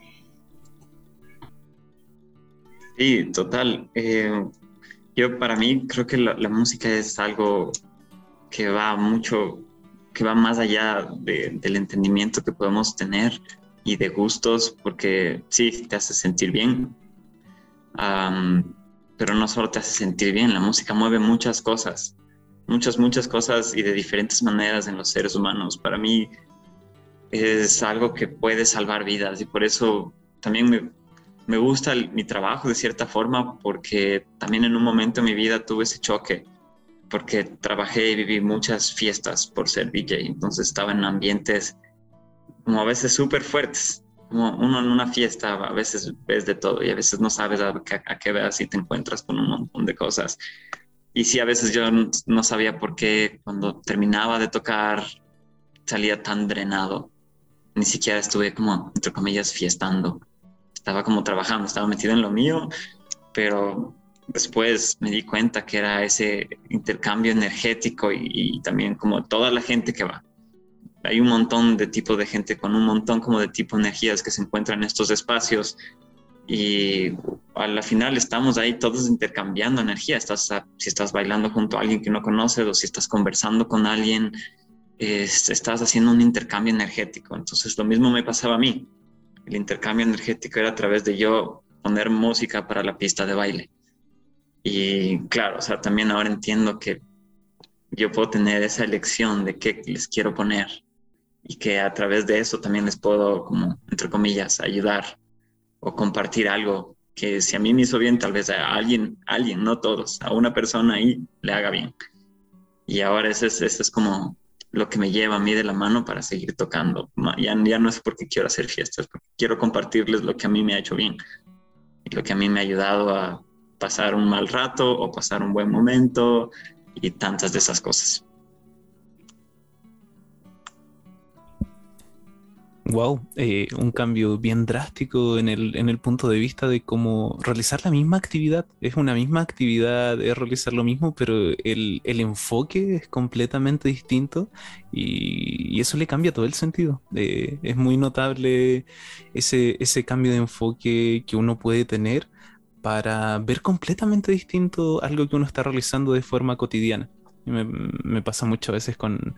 Sí, total. Eh, yo para mí creo que la, música es algo que va mucho, que va más allá del entendimiento que podemos tener y de gustos, porque sí, te hace sentir bien, pero no solo te hace sentir bien, la música mueve muchas cosas, muchas, muchas cosas y de diferentes maneras en los seres humanos. Para mí es algo que puede salvar vidas y por eso también me, me gusta mi trabajo de cierta forma porque también en un momento en mi vida tuve ese choque porque trabajé y viví muchas fiestas por ser DJ, entonces estaba en ambientes como a veces súper fuertes, como uno en una fiesta a veces ves de todo y a veces no sabes a, qué veas y te encuentras con un montón de cosas. Y sí, a veces yo no sabía por qué cuando terminaba de tocar salía tan drenado. Ni siquiera estuve como, entre comillas, fiestando estaba como trabajando, estaba metido en lo mío, pero después me di cuenta que era ese intercambio energético y, también como toda la gente que va. Hay un montón de tipos de gente con un montón como de tipo de energías que se encuentran en estos espacios y a la final estamos ahí todos intercambiando energía. Estás si estás bailando junto a alguien que no conoces o si estás conversando con alguien, estás haciendo un intercambio energético. Entonces lo mismo me pasaba a mí el intercambio energético era a través de yo poner música para la pista de baile. Y claro, o sea, también ahora entiendo que yo puedo tener esa elección de qué les quiero poner y que a través de eso también les puedo, como, entre comillas, ayudar o compartir algo que si a mí me hizo bien, tal vez a alguien, alguien, no todos, a una persona ahí le haga bien. Y ahora ese es, ese es como lo que me lleva a mí de la mano para seguir tocando. Ya, ya no es porque quiero hacer fiestas, porque quiero compartirles lo que a mí me ha hecho bien y lo que a mí me ha ayudado a pasar un mal rato o pasar un buen momento y tantas de esas cosas. Wow, eh, un cambio bien drástico en el, en el punto de vista de cómo realizar la misma actividad. Es una misma actividad, es realizar lo mismo, pero el, enfoque es completamente distinto y, eso le cambia todo el sentido. Eh, es muy notable ese, ese cambio de enfoque que uno puede tener para ver completamente distinto algo que uno está realizando de forma cotidiana. Me, pasa muchas veces con,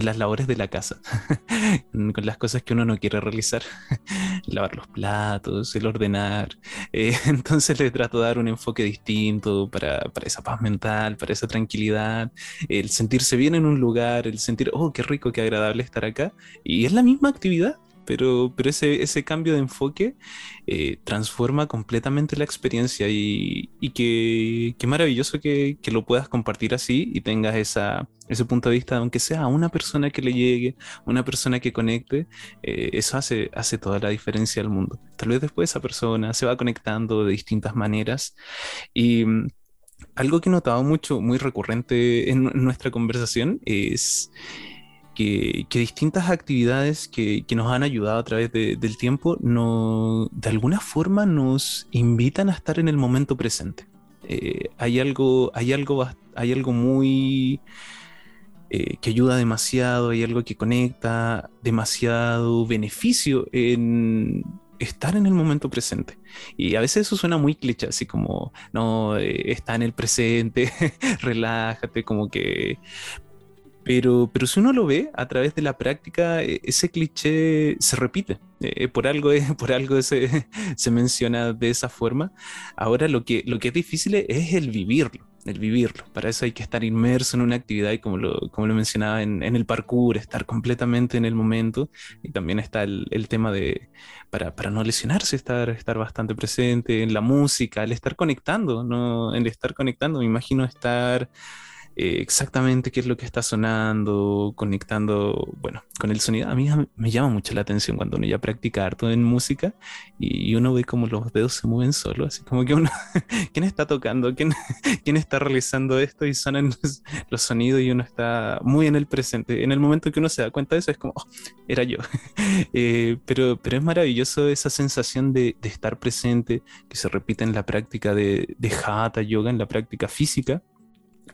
las labores de la casa, con las cosas que uno no quiere realizar, lavar los platos, el ordenar. Eh, entonces le trato de dar un enfoque distinto para, para, esa paz mental, para esa tranquilidad, el sentirse bien en un lugar, el sentir, oh, qué rico, qué agradable estar acá. Y es la misma actividad, pero, pero ese, ese cambio de enfoque eh, transforma completamente la experiencia y, y qué, maravilloso que, que, lo puedas compartir así y tengas esa, ese punto de vista, aunque sea una persona que le llegue, una persona que conecte, eh, eso hace, hace toda la diferencia al mundo. Tal vez después esa persona se va conectando de distintas maneras y mm, algo que he notado mucho, muy recurrente en nuestra conversación es que, distintas actividades que, nos han ayudado a través del tiempo no, de alguna forma nos invitan a estar en el momento presente. Eh, hay, algo, hay, algo, hay algo muy... Eh, que ayuda demasiado, hay algo que conecta demasiado beneficio en estar en el momento presente. Y a veces eso suena muy cliché, así como, no, eh, está en el presente, relájate, como que... Pero, pero si uno lo ve a través de la práctica, e, ese cliché se repite. Eh, por algo, por algo se, se, menciona de esa forma. Ahora lo que, lo que es difícil es el vivirlo, el vivirlo. Para eso hay que estar inmerso en una actividad y como lo, como lo mencionaba en, en el parkour, estar completamente en el momento. Y también está el, el tema de, para, para, no lesionarse, estar, estar bastante presente en la música, el estar conectando, ¿no? el estar conectando, me imagino estar eh, exactamente qué es lo que está sonando, conectando, bueno, con el sonido. A mí me llama mucho la atención cuando uno ya practica harto en música y uno ve como los dedos se mueven solo, así como que uno, ¿quién está tocando? ¿Quién, ¿Quién está realizando esto? Y suenan los, sonidos y uno está muy en el presente. En el momento que uno se da cuenta de eso es como, oh, era yo. Eh, pero, pero es maravilloso esa sensación de, de, estar presente que se repite en la práctica de, de Hatha Yoga, en la práctica física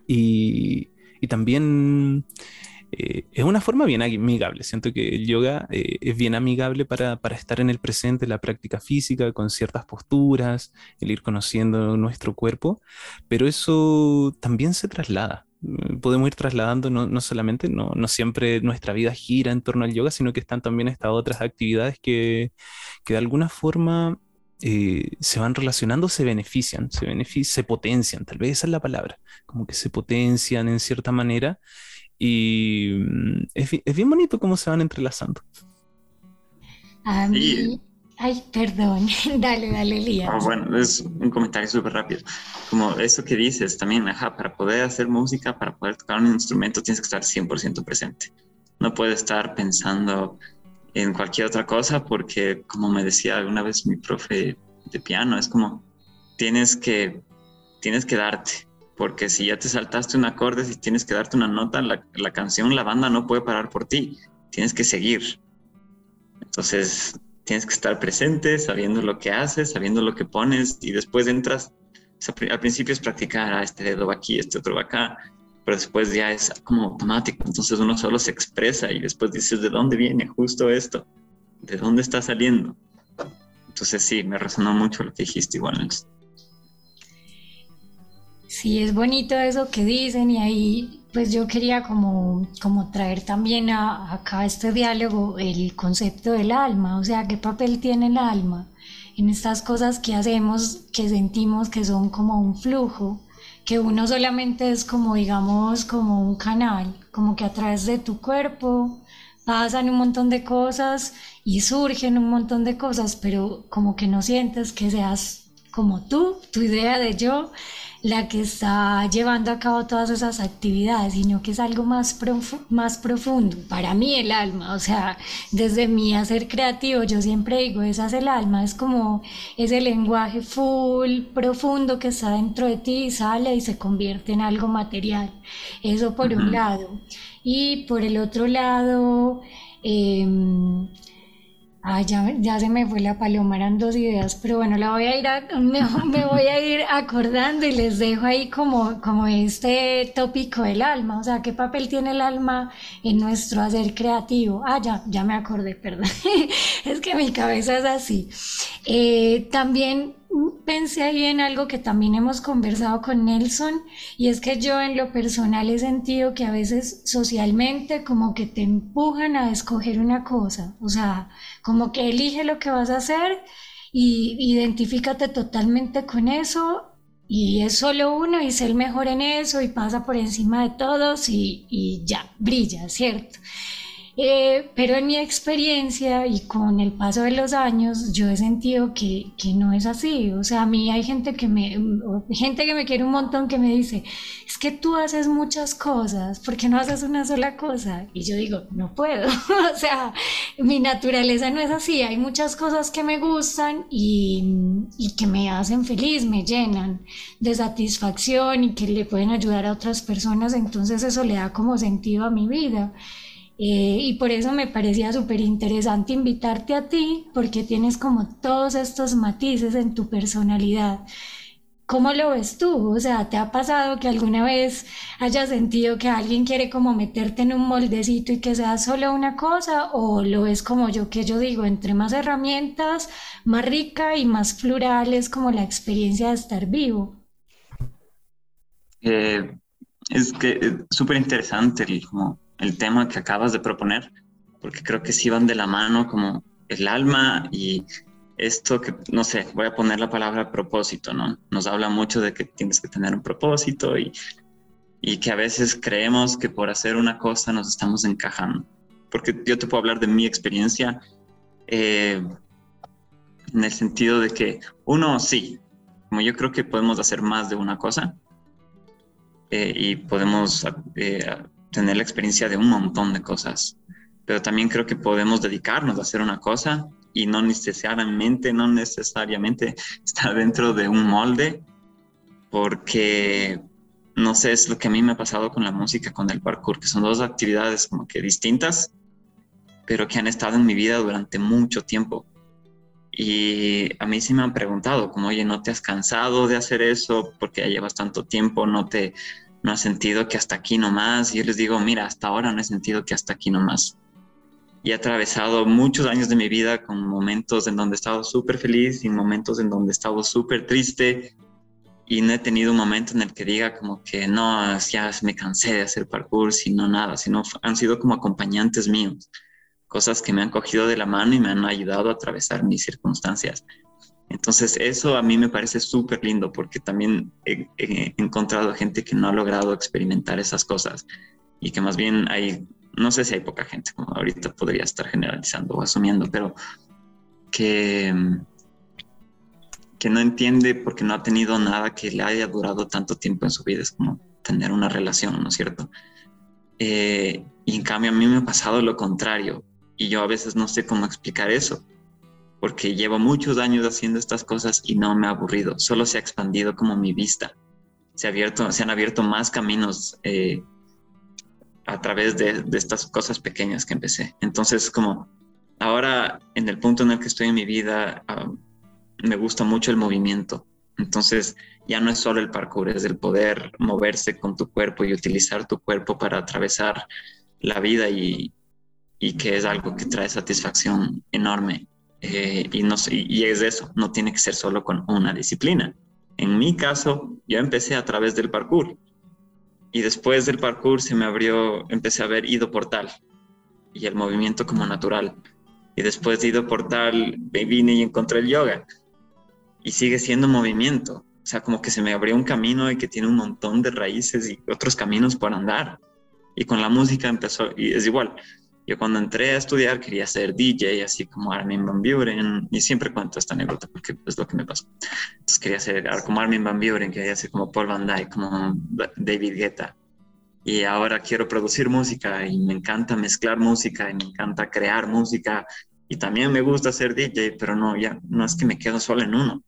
y, también eh, es una forma bien amigable. Siento que el yoga eh, es bien amigable para, estar en el presente, la práctica física, con ciertas posturas, el ir conociendo nuestro cuerpo, pero eso también se traslada. Mm, podemos ir trasladando no, solamente, no, no, siempre nuestra vida gira en torno al yoga, sino que están también estas otras actividades que, que de alguna forma eh, se van relacionando, se benefician, se, se potencian, tal vez esa es la palabra, como que se potencian en cierta manera y mm, es, bien bonito cómo se van entrelazando. A mí, ay, perdón, dale, dale, Lía. Ah, bueno, es un comentario súper rápido. Como eso que dices también, ajá, para poder hacer música, para poder tocar un instrumento, tienes que estar 100% presente. No puedes estar pensando en cualquier otra cosa, porque como me decía alguna vez mi profe de piano, es como tienes que, tienes que darte, porque si ya te saltaste un acorde, si tienes que darte una nota, la, la canción, la banda no puede parar por ti, tienes que seguir. Entonces, tienes que estar presente, sabiendo lo que haces, sabiendo lo que pones, y después entras, al principio es practicar, ah, este dedo va aquí, este otro va acá, pero después ya es como automático, entonces uno solo se expresa y después dices, ¿de dónde viene justo esto? ¿De dónde está saliendo? Entonces sí, me resonó mucho lo que dijiste igual. Sí, es bonito eso que dicen y ahí pues yo quería como, como traer también a, acá este diálogo el concepto del alma, o sea, qué papel tiene el alma en estas cosas que hacemos, que sentimos que son como un flujo que uno solamente es como, digamos, como un canal, como que a través de tu cuerpo pasan un montón de cosas y surgen un montón de cosas, pero como que no sientes que seas como tú, tu idea de yo, la que está llevando a cabo todas esas actividades, sino que es algo más, más profundo. Para mí el alma, o sea, desde mi hacer creativo, yo siempre digo, esa es el alma, es como ese lenguaje full, profundo que está dentro de ti y sale y se convierte en algo material. Eso por un lado. Y por el otro lado, eh, Ah, ya, ya, se me fue la paloma, eran dos ideas, pero bueno, la voy a ir me, voy a ir acordando y les dejo ahí como, como este tópico del alma, o sea, qué papel tiene el alma en nuestro hacer creativo. Ah, ya, ya me acordé, perdón, es que mi cabeza es así. Eh, también pensé ahí en algo que también hemos conversado con Nelson y es que yo en lo personal he sentido que a veces socialmente como que te empujan a escoger una cosa, o sea, como que elige lo que vas a hacer y identifícate totalmente con eso y es solo uno y es el mejor en eso y pasa por encima de todos y, y ya, brilla, ¿cierto? Eh, pero en mi experiencia y con el paso de los años, yo he sentido que, que, no es así. O sea, a mí hay gente que me, gente que me quiere un montón que me dice, es que tú haces muchas cosas, ¿por qué no haces una sola cosa? Y yo digo, no puedo. o sea, mi naturaleza no es así. Hay muchas cosas que me gustan y, y que me hacen feliz, me llenan de satisfacción y que le pueden ayudar a otras personas. Entonces eso le da como sentido a mi vida. Eh, y por eso me parecía súper interesante invitarte a ti, porque tienes como todos estos matices en tu personalidad. ¿Cómo lo ves tú? O sea, ¿te ha pasado que alguna vez hayas sentido que alguien quiere como meterte en un moldecito y que sea solo una cosa? ¿O lo ves como yo que yo digo, entre más herramientas, más rica y más plural es como la experiencia de estar vivo? Eh, es que es súper interesante el, como el tema que acabas de proponer, porque creo que sí van de la mano como el alma y esto que, no sé, voy a poner la palabra propósito, ¿no? Nos habla mucho de que tienes que tener un propósito y, y que a veces creemos que por hacer una cosa nos estamos encajando. Porque yo te puedo hablar de mi experiencia eh, en el sentido de que uno sí, como yo creo que podemos hacer más de una cosa, eh, y podemos eh, tener la experiencia de un montón de cosas. Pero también creo que podemos dedicarnos a hacer una cosa y no necesariamente, no necesariamente estar dentro de un molde, porque no sé, es lo que a mí me ha pasado con la música, con el parkour, que son dos actividades como que distintas, pero que han estado en mi vida durante mucho tiempo. Y a mí sí me han preguntado, como, oye, ¿no te has cansado de hacer eso porque ya llevas tanto tiempo? ¿No te no has sentido que hasta aquí nomás? Y yo les digo, mira, hasta ahora no he sentido que hasta aquí nomás. Y he atravesado muchos años de mi vida con momentos en donde he estado súper feliz y momentos en donde he estado súper triste. Y no he tenido un momento en el que diga como que no, ya me cansé de hacer parkour, sino nada, sino han sido como acompañantes míos cosas que me han cogido de la mano y me han ayudado a atravesar mis circunstancias. Entonces eso a mí me parece súper lindo porque también he, encontrado gente que no ha logrado experimentar esas cosas y que más bien hay, no sé si hay poca gente, como ahorita podría estar generalizando o asumiendo, pero que, que no entiende porque no ha tenido nada que le haya durado tanto tiempo en su vida, es como tener una relación, ¿no es cierto? Eh, y en cambio a mí me ha pasado lo contrario, y yo a veces no sé cómo explicar eso, porque llevo muchos años haciendo estas cosas y no me ha aburrido, solo se ha expandido como mi vista. Se, han abierto más caminos eh, a través de, estas cosas pequeñas que empecé. Entonces, como ahora en el punto en el que estoy en mi vida, me gusta mucho el movimiento. Entonces, ya no es solo el parkour, es el poder moverse con tu cuerpo y utilizar tu cuerpo para atravesar la vida y que es algo que trae satisfacción enorme. Eh, y, no, y es eso, no tiene que ser solo con una disciplina. En mi caso, yo empecé a través del parkour y después del parkour se me abrió, empecé a ver Ido Portal y el movimiento como natural. Y después de Ido Portal vine y encontré el yoga y sigue siendo movimiento. O sea, como que se me abrió un camino y que tiene un montón de raíces y otros caminos por andar. Y con la música empezó, y es igual, yo cuando entré a estudiar quería ser DJ, así como Armin Van Buren, y siempre cuento esta anécdota porque es lo que me pasó. Entonces quería ser como Armin Van Buren, quería ser como Paul Van Dyke, como David Guetta. Y ahora quiero producir música y me encanta mezclar música y me encanta crear música y también me gusta ser DJ, pero no, ya no es que me quedo solo en uno.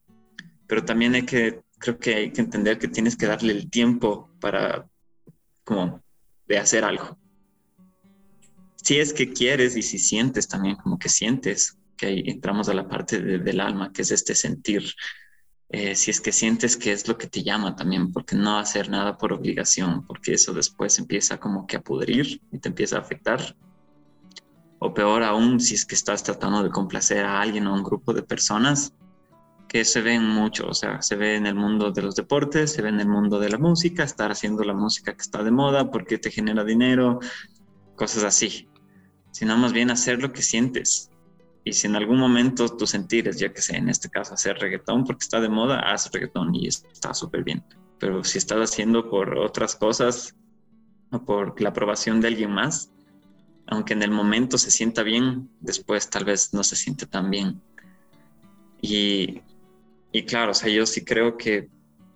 Pero también hay que, creo que hay que entender que tienes que darle el tiempo para, como, de hacer algo si es que quieres y si sientes también, como que sientes, que ahí entramos a la parte del alma, que es este sentir, eh, si es que sientes que es lo que te llama también, porque no hacer nada por obligación, porque eso después empieza como que a pudrir y te empieza a afectar. O peor aún, si es que estás tratando de complacer a alguien o a un grupo de personas, que se ven mucho, o sea, se ve en el mundo de los deportes, se ve en el mundo de la música, estar haciendo la música que está de moda porque te genera dinero, cosas así sino más bien hacer lo que sientes. Y si en algún momento tu sentir es, ya que sé, en este caso hacer reggaetón porque está de moda, haz reggaetón y está súper bien. Pero si estás haciendo por otras cosas o por la aprobación de alguien más, aunque en el momento se sienta bien, después tal vez no se siente tan bien. Y, y claro, o sea, yo sí creo que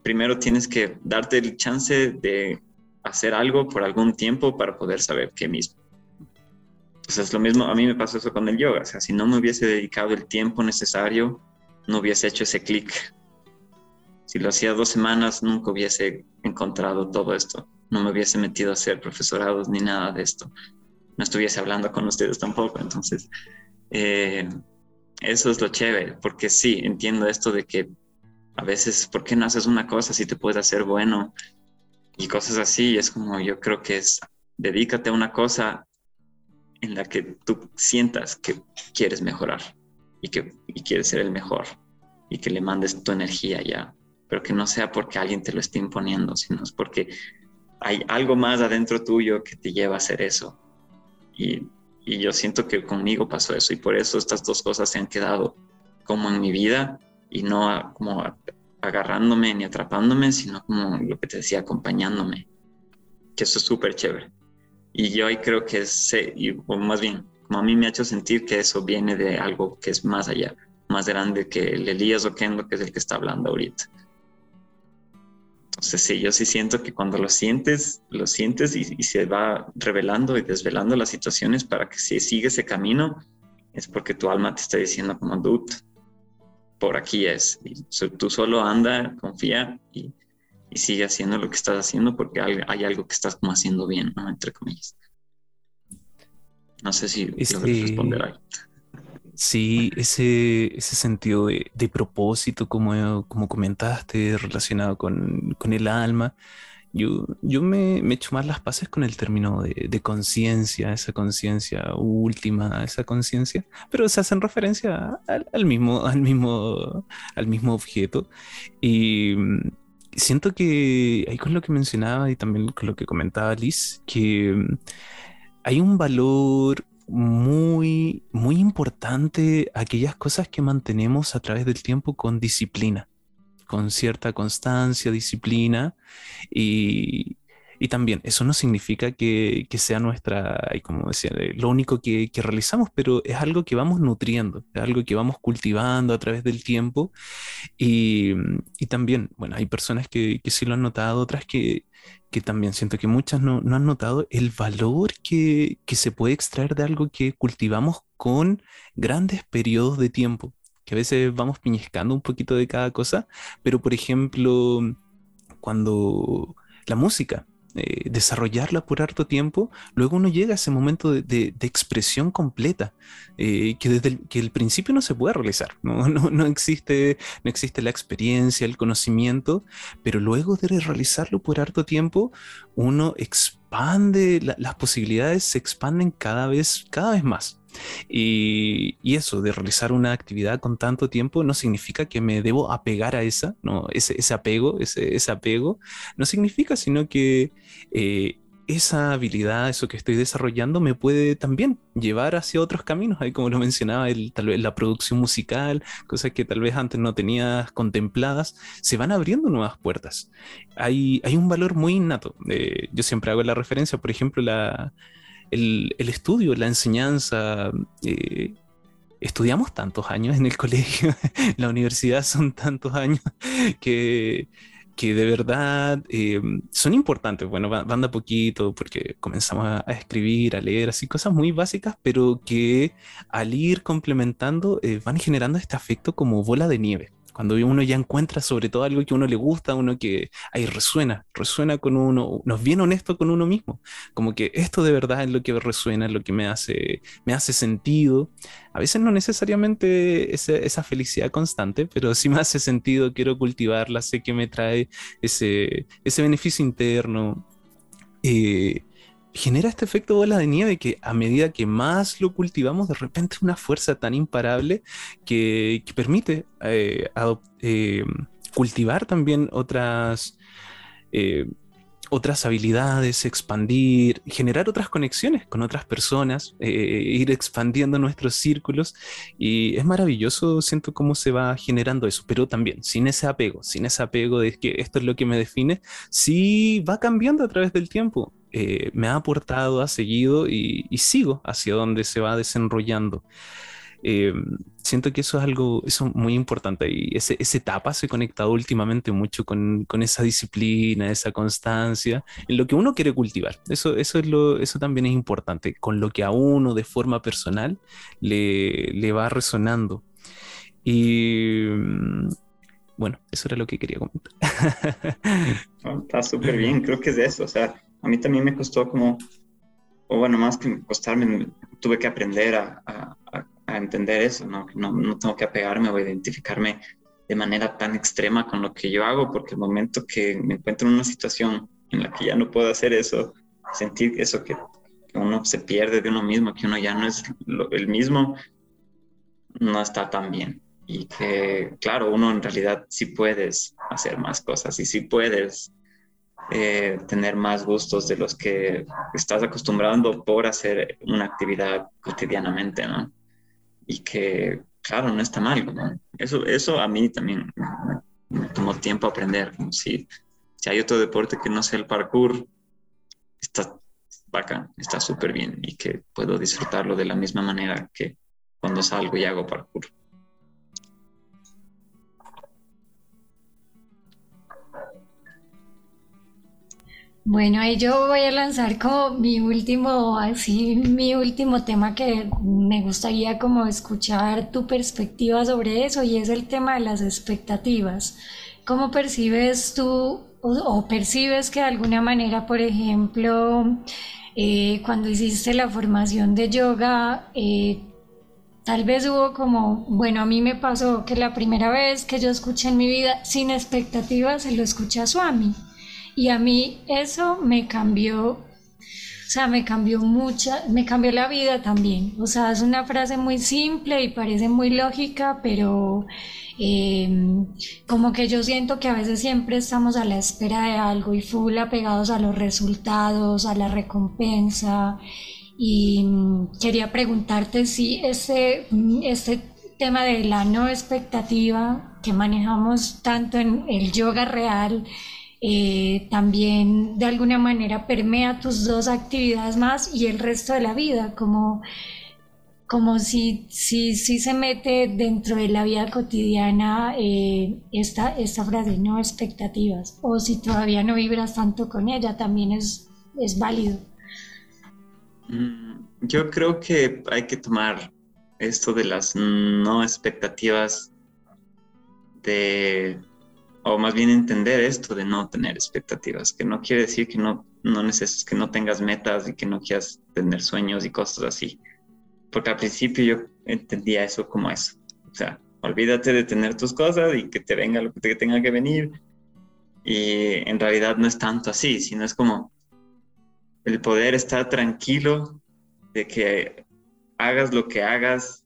primero tienes que darte el chance de hacer algo por algún tiempo para poder saber qué mismo pues es lo mismo, a mí me pasó eso con el yoga, si no me hubiese dedicado el tiempo necesario, no hubiese hecho ese clic. Si lo hacía dos semanas, nunca hubiese encontrado todo esto, no me hubiese metido a hacer profesorados ni nada de esto, no estuviese hablando con ustedes tampoco, entonces, eh, eso es lo chévere, porque sí, entiendo esto de que a veces, ¿por qué no haces una cosa si te puedes hacer bueno? Y cosas así, es como yo creo que es, dedícate a una cosa en la que tú sientas que quieres mejorar y que quieres ser el mejor y que le mandes tu energía ya, pero que no sea porque alguien te lo esté imponiendo, sino es porque hay algo más adentro tuyo que te lleva a hacer eso. Y, y yo siento que conmigo pasó eso y por eso estas dos cosas se han quedado como en mi vida y no como agarrándome ni atrapándome, sino como lo que te decía, acompañándome. Que eso es súper chévere. Y yo ahí creo que es, o más bien, como a mí me ha hecho sentir que eso viene de algo que es más allá, más grande que el Elías Oquendo, que es el que está hablando ahorita. Entonces sí, yo sí siento que cuando lo sientes, lo sientes y, se va revelando y desvelando las situaciones para que si sigue ese camino, es porque tu alma te está diciendo como, dude, por aquí es. Y tú solo anda, confía y, sigue haciendo lo que estás haciendo porque hay, algo que estás como haciendo bien, ¿no? Entre comillas. No sé si es responder ahí. Sí, ese, ese sentido de, propósito, como, como comentaste, relacionado con, el alma. Yo, yo me, me, echo más las paces con el término de, conciencia, esa conciencia última, esa conciencia, pero se hacen referencia al, mismo, al, mismo, al mismo objeto. Y mm, siento que ahí con lo que mencionaba y también con lo que comentaba Liz, que mm, hay un valor muy, muy importante aquellas cosas que mantenemos a través del tiempo con disciplina, con cierta constancia, disciplina y, y también, eso no significa que, sea nuestra, como decía, eh, lo único que, realizamos, pero es algo que vamos nutriendo, algo que vamos cultivando a través del tiempo. Y, también, bueno, hay personas que, sí lo han notado, otras que, también siento que muchas no, han notado el valor que, se puede extraer de algo que cultivamos con grandes periodos de tiempo, que a veces vamos piñescando un poquito de cada cosa, pero por ejemplo, cuando la música, eh, desarrollarla por harto tiempo, luego uno llega a ese momento de, expresión completa, eh, que desde el, que el principio no se puede realizar, ¿no? No, existe, no existe la experiencia, el conocimiento, pero luego de realizarlo por harto tiempo, uno expande, las posibilidades se expanden cada vez, cada vez más. Y, eso de realizar una actividad con tanto tiempo no significa que me debo apegar a esa, no, ese, apego, ese, apego, no significa sino que eh, esa habilidad, eso que estoy desarrollando, me puede también llevar hacia otros caminos, ahí como lo mencionaba, el, tal vez la producción musical, cosas que tal vez antes no tenías contempladas, se van abriendo nuevas puertas. Hay, hay un valor muy innato. Eh, yo siempre hago la referencia, por ejemplo, la, el, estudio, la enseñanza. Eh, estudiamos tantos años en el colegio, la universidad son tantos años que, que de verdad eh, son importantes. Bueno, van de a poquito porque comenzamos a, escribir, a leer, así cosas muy básicas, pero que al ir complementando eh, van generando este afecto como bola de nieve cuando uno ya encuentra sobre todo algo que uno le gusta, uno que ahí resuena, resuena con uno, nos viene honesto con uno mismo, como que esto de verdad es lo que resuena, es lo que me hace, me hace sentido. A veces no necesariamente esa, felicidad constante, pero sí me hace sentido, quiero cultivarla, sé que me trae ese, ese beneficio interno. Eh, genera este efecto bola de nieve que a medida que más lo cultivamos, de repente una fuerza tan imparable que, permite eh, eh, cultivar también otras, eh, otras habilidades, expandir, generar otras conexiones con otras personas, ir expandiendo nuestros círculos. Y es maravilloso, siento cómo se va generando eso, pero también sin ese apego, sin ese apego de que esto es lo que me define, sí va cambiando a través del tiempo eh, me ha aportado, ha seguido y, sigo hacia donde se va desenrollando. Eh, siento que eso es algo eso muy importante y esa etapa se ha conectado últimamente mucho con, con, esa disciplina, esa constancia, en lo que uno quiere cultivar. Eso, eso, es lo, eso también es importante, con lo que a uno de forma personal le, le va resonando. Y mm, bueno, eso era lo que quería comentar. está súper bien, creo que es eso, o sea, a mí también me costó como, o bueno, más que costarme, tuve que aprender a, a, a entender eso, ¿no? ¿no? No tengo que apegarme o identificarme de manera tan extrema con lo que yo hago, porque el momento que me encuentro en una situación en la que ya no puedo hacer eso, sentir eso que, que uno se pierde de uno mismo, que uno ya no es el mismo, no está tan bien. Y que, claro, uno en realidad sí puedes hacer más cosas y sí puedes eh, tener más gustos de los que estás acostumbrando por hacer una actividad cotidianamente, ¿no? Y que, claro, no está mal, ¿no? Eso, eso a mí también me, tomó tiempo aprender, si, si hay otro deporte que no sea el parkour, está bacán, está súper bien y que puedo disfrutarlo de la misma manera que cuando salgo y hago parkour. Bueno, ahí yo voy a lanzar como mi último, así, mi último tema que me gustaría como escuchar tu perspectiva sobre eso y es el tema de las expectativas. ¿Cómo percibes tú o, percibes que de alguna manera, por ejemplo, eh, cuando hiciste la formación de yoga, eh, tal vez hubo como, bueno, a mí me pasó que la primera vez que yo escuché en mi vida sin expectativas, se lo escuché a Swami. Y a mí eso me cambió, o sea, me cambió mucha, me cambió la vida también. O sea, es una frase muy simple y parece muy lógica, pero em, como que yo siento que a veces siempre estamos a la espera de algo y full apegados a los resultados, a la recompensa. Y mm, quería preguntarte si ese, este tema de la no expectativa que manejamos tanto en el yoga real, eh, también de alguna manera permea tus dos actividades más y el resto de la vida, como, como si, si, si se mete dentro de la vida cotidiana eh, esta, esta frase, no expectativas, o si todavía no vibras tanto con ella, también es, es válido. Mm, yo creo que hay que tomar esto de las no expectativas de o más bien entender esto de no tener expectativas, que no quiere decir que no, no neces que no tengas metas y que no quieras tener sueños y cosas así. Porque al principio yo entendía eso como eso. O sea, olvídate de tener tus cosas y que te venga lo que te tenga que venir. Y en realidad no es tanto así, sino es como el poder estar tranquilo de que hagas lo que hagas,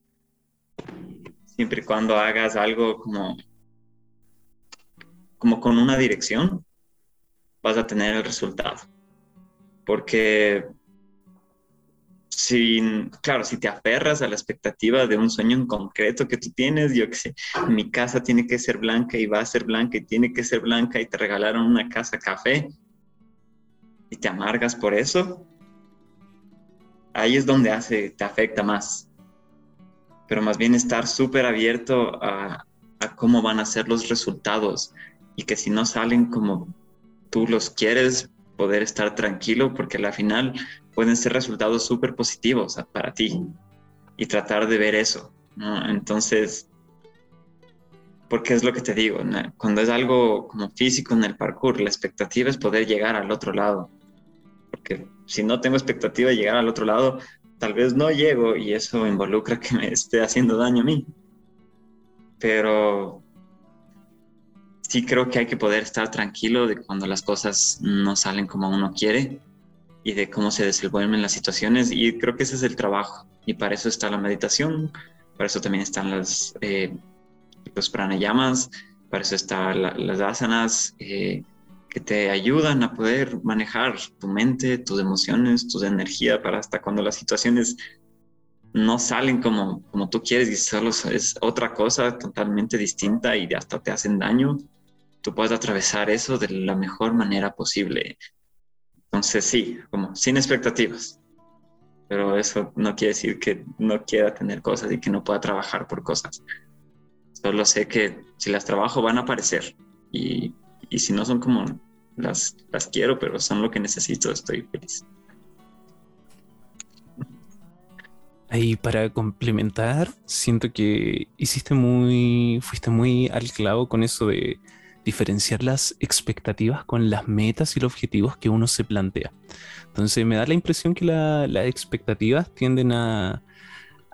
siempre y cuando hagas algo como como con una dirección, vas a tener el resultado. Porque si, claro, si te aferras a la expectativa de un sueño en concreto que tú tienes, yo que sé, mi casa tiene que ser blanca y va a ser blanca y tiene que ser blanca y te regalaron una casa café y te amargas por eso, ahí es donde hace, te afecta más. Pero más bien estar súper abierto a, a cómo van a ser los resultados, y que si no salen como tú los quieres, poder estar tranquilo porque al final pueden ser resultados súper positivos para ti y tratar de ver eso. Entonces, porque es lo que te digo, cuando es algo como físico en el parkour, la expectativa es poder llegar al otro lado. Porque si no tengo expectativa de llegar al otro lado, tal vez no llego y eso involucra que me esté haciendo daño a mí. Pero sí creo que hay que poder estar tranquilo de cuando las cosas no salen como uno quiere y de cómo se desenvuelven las situaciones y creo que ese es el trabajo y para eso está la meditación, para eso también están las, eh, los pranayamas, para eso están las asanas eh, que te ayudan a poder manejar tu mente, tus emociones, tu energía para hasta cuando las situaciones no salen como, como tú quieres y solo es otra cosa totalmente distinta y hasta te hacen daño, tú puedes atravesar eso de la mejor manera posible. Entonces sí, como sin expectativas. Pero eso no quiere decir que no quiera tener cosas y que no pueda trabajar por cosas. Solo sé que si las trabajo van a aparecer y, y si no son como las, las quiero, pero son lo que necesito, estoy feliz. Ahí para complementar, siento que hiciste muy, fuiste muy al clavo con eso de diferenciar las expectativas con las metas y los objetivos que uno se plantea. Entonces me da la impresión que las expectativas tienden a,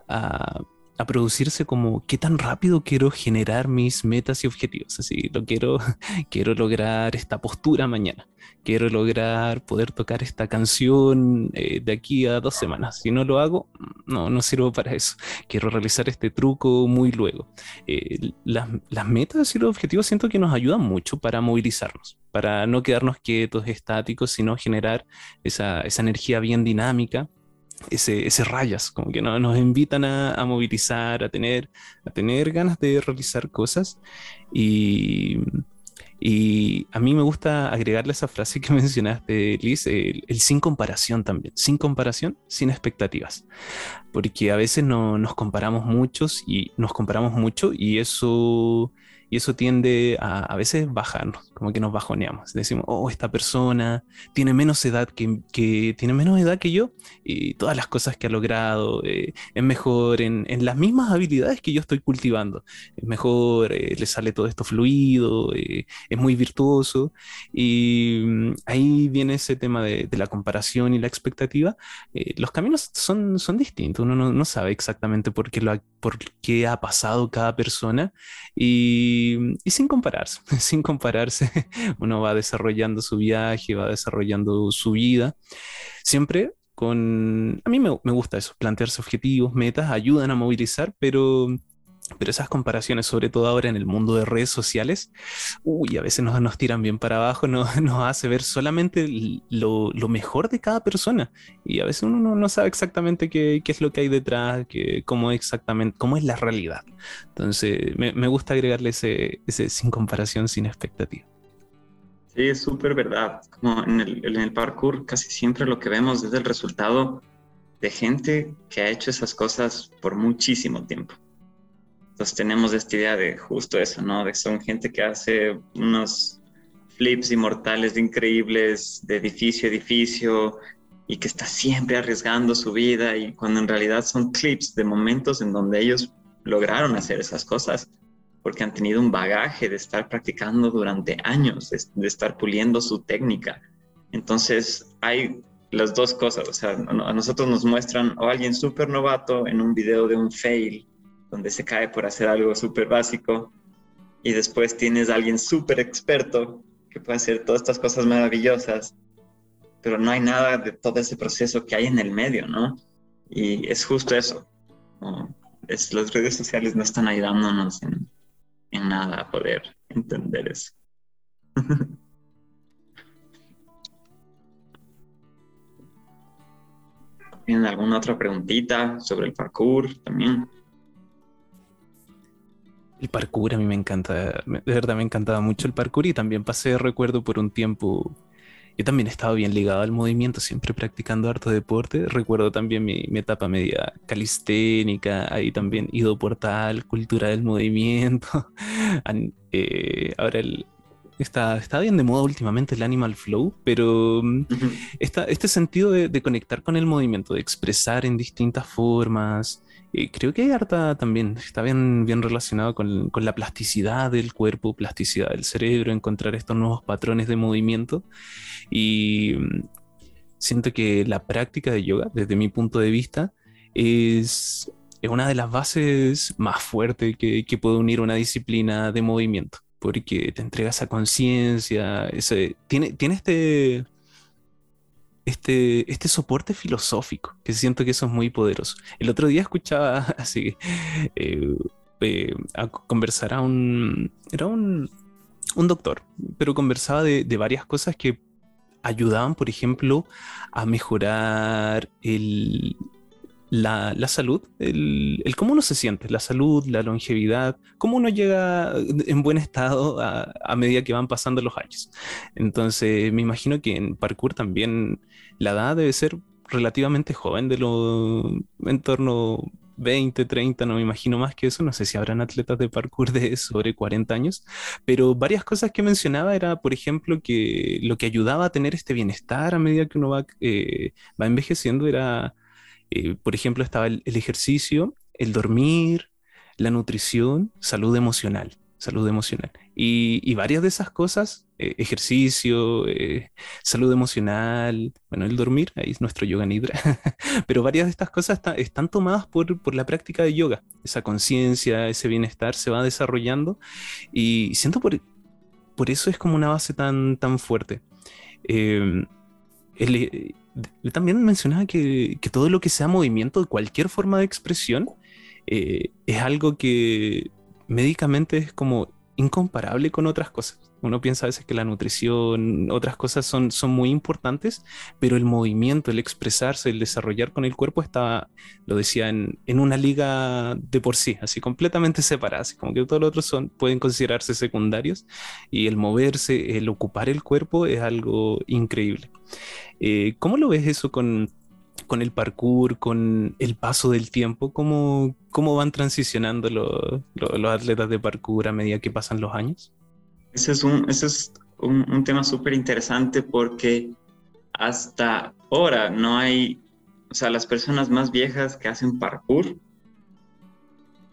a a producirse como qué tan rápido quiero generar mis metas y objetivos. Así, lo quiero, quiero lograr esta postura mañana, quiero lograr poder tocar esta canción eh, de aquí a dos semanas. Si no lo hago, no, no sirvo para eso. Quiero realizar este truco muy luego. Eh, las, las metas y los objetivos siento que nos ayudan mucho para movilizarnos, para no quedarnos quietos, estáticos, sino generar esa, esa energía bien dinámica ese, ese rayas, como que no, nos invitan a, movilizar, a tener, a tener ganas de realizar cosas. Y, y a mí me gusta agregarle esa frase que mencionaste, Liz, el, sin comparación también, sin comparación, sin expectativas. Porque a veces no, nos comparamos muchos y nos comparamos mucho y eso y eso tiende a a veces bajarnos, como que nos bajoneamos. Decimos, oh, esta persona tiene menos edad que, que tiene menos edad que yo y todas las cosas que ha logrado eh, es mejor en, en, las mismas habilidades que yo estoy cultivando. Es mejor, eh, le sale todo esto fluido, eh, es muy virtuoso y mm, ahí viene ese tema de, de, la comparación y la expectativa. Eh, los caminos son, son distintos, uno no, no sabe exactamente por qué, lo ha, por qué ha pasado cada persona y, y sin compararse, sin compararse, uno va desarrollando su viaje, va desarrollando su vida, siempre con... A mí me, me gusta eso, plantearse objetivos, metas, ayudan a movilizar, pero pero esas comparaciones, sobre todo ahora en el mundo de redes sociales, uy, a veces nos, tiran bien para abajo, nos, hace ver solamente lo, mejor de cada persona. Y a veces uno no, sabe exactamente qué, es lo que hay detrás, qué, cómo exactamente, cómo es la realidad. Entonces, me, gusta agregarle ese, sin comparación, sin expectativa. Sí, es súper verdad. Como en el parkour, casi siempre lo que vemos es el resultado de gente que ha hecho esas cosas por muchísimo tiempo. Entonces tenemos esta idea de justo eso, ¿no? De son gente que hace unos flips inmortales increíbles de edificio a edificio y que está siempre arriesgando su vida y cuando en realidad son clips de momentos en donde ellos lograron hacer esas cosas porque han tenido un bagaje de estar practicando durante años, de, de estar puliendo su técnica. Entonces hay las dos cosas, o sea, a nosotros nos muestran o alguien súper novato en un video de un fail donde se cae por hacer algo súper básico, y después tienes a alguien súper experto que puede hacer todas estas cosas maravillosas, pero no hay nada de todo ese proceso que hay en el medio, ¿no? Y es justo eso. Es, las redes sociales no están ayudándonos en, en nada a poder entender eso. ¿Tienen alguna otra preguntita sobre el parkour también? El parkour a mí me encanta, de verdad me encantaba mucho el parkour y también pasé recuerdo por un tiempo, yo también estaba bien ligado al movimiento, siempre practicando harto deporte, recuerdo también mi, etapa media calisténica, ahí también ido portal, cultura del movimiento, eh, ahora el, Está, está, bien de moda últimamente el Animal Flow, pero uh -huh. esta, este sentido de, de, conectar con el movimiento, de expresar en distintas formas, eh, creo que hay harta también, está bien, bien relacionado con, con, la plasticidad del cuerpo, plasticidad del cerebro, encontrar estos nuevos patrones de movimiento. Y mm, siento que la práctica de yoga, desde mi punto de vista, es, es una de las bases más fuertes que, que puede unir una disciplina de movimiento porque te entrega esa conciencia, tiene, tiene este, este, este soporte filosófico, que siento que eso es muy poderoso. El otro día escuchaba así, eh, eh, a conversar a un, era un, un doctor, pero conversaba de, de varias cosas que ayudaban, por ejemplo, a mejorar el, la, la salud, el, el, cómo uno se siente, la salud, la longevidad, cómo uno llega en buen estado a, a, medida que van pasando los años. Entonces, me imagino que en parkour también la edad debe ser relativamente joven, de lo en torno 20, 30, no me imagino más que eso, no sé si habrán atletas de parkour de sobre 40 años, pero varias cosas que mencionaba era, por ejemplo, que lo que ayudaba a tener este bienestar a medida que uno va, eh, va envejeciendo era eh, por ejemplo, estaba el, el, ejercicio, el dormir, la nutrición, salud emocional, salud emocional. Y, y varias de esas cosas, eh, ejercicio, eh, salud emocional, bueno, el dormir, ahí es nuestro yoga nidra, pero varias de estas cosas está, están tomadas por, por, la práctica de yoga. Esa conciencia, ese bienestar se va desarrollando y siento por, por eso es como una base tan, tan fuerte. Eh, el, también mencionaba que, que, todo lo que sea movimiento de cualquier forma de expresión eh, es algo que médicamente es como incomparable con otras cosas. Uno piensa a veces que la nutrición, otras cosas son, son muy importantes, pero el movimiento, el expresarse, el desarrollar con el cuerpo está, lo decía, en, en una liga de por sí, así completamente separada, así como que todos los otros son, pueden considerarse secundarios y el moverse, el ocupar el cuerpo es algo increíble. Eh, ¿Cómo lo ves eso con, con el parkour, con el paso del tiempo? ¿Cómo, cómo van transicionando los atletas de parkour a medida que pasan los años? Ese es un, ese es un, un tema súper interesante porque hasta ahora no hay, o sea, las personas más viejas que hacen parkour,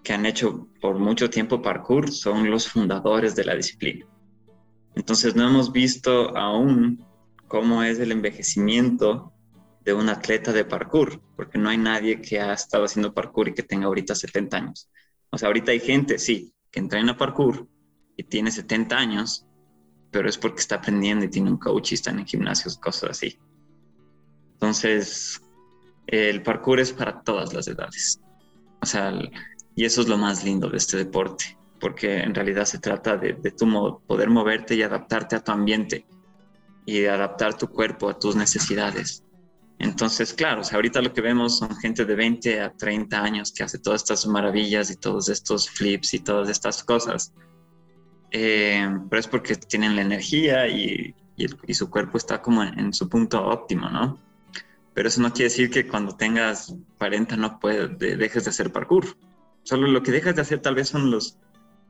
que han hecho por mucho tiempo parkour, son los fundadores de la disciplina. Entonces no hemos visto aún cómo es el envejecimiento de un atleta de parkour, porque no hay nadie que ha estado haciendo parkour y que tenga ahorita 70 años. O sea, ahorita hay gente, sí, que entrena parkour y tiene 70 años, pero es porque está aprendiendo y tiene un coach y están en gimnasios, cosas así. Entonces, el parkour es para todas las edades. O sea, y eso es lo más lindo de este deporte, porque en realidad se trata de, de tu poder moverte y adaptarte a tu ambiente y adaptar tu cuerpo a tus necesidades. Entonces, claro, o ahorita lo que vemos son gente de 20 a 30 años que hace todas estas maravillas y todos estos flips y todas estas cosas. Eh, pero es porque tienen la energía y, y, su cuerpo está como en, su punto óptimo, ¿no? Pero eso no quiere decir que cuando tengas 40 no puedes, dejes de hacer parkour. Solo lo que dejas de hacer tal vez son los,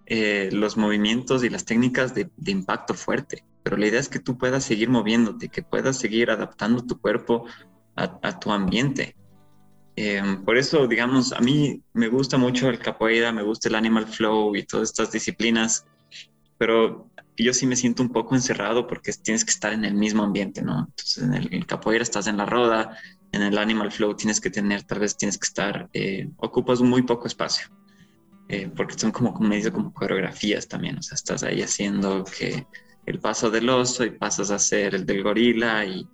eh, los movimientos y las técnicas de, de, impacto fuerte. Pero la idea es que tú puedas seguir moviéndote, que puedas seguir adaptando tu cuerpo a, a tu ambiente. Eh, por eso, digamos, a mí me gusta mucho el capoeira, me gusta el animal flow y todas estas disciplinas pero yo sí me siento un poco encerrado porque tienes que estar en el mismo ambiente, ¿no? Entonces en el, capoeira estás en la roda, en el animal flow tienes que tener, tal vez tienes que estar, eh, ocupas muy poco espacio, eh, porque son como, como me como coreografías también, o sea, estás ahí haciendo que el paso del oso y pasas a hacer el del gorila y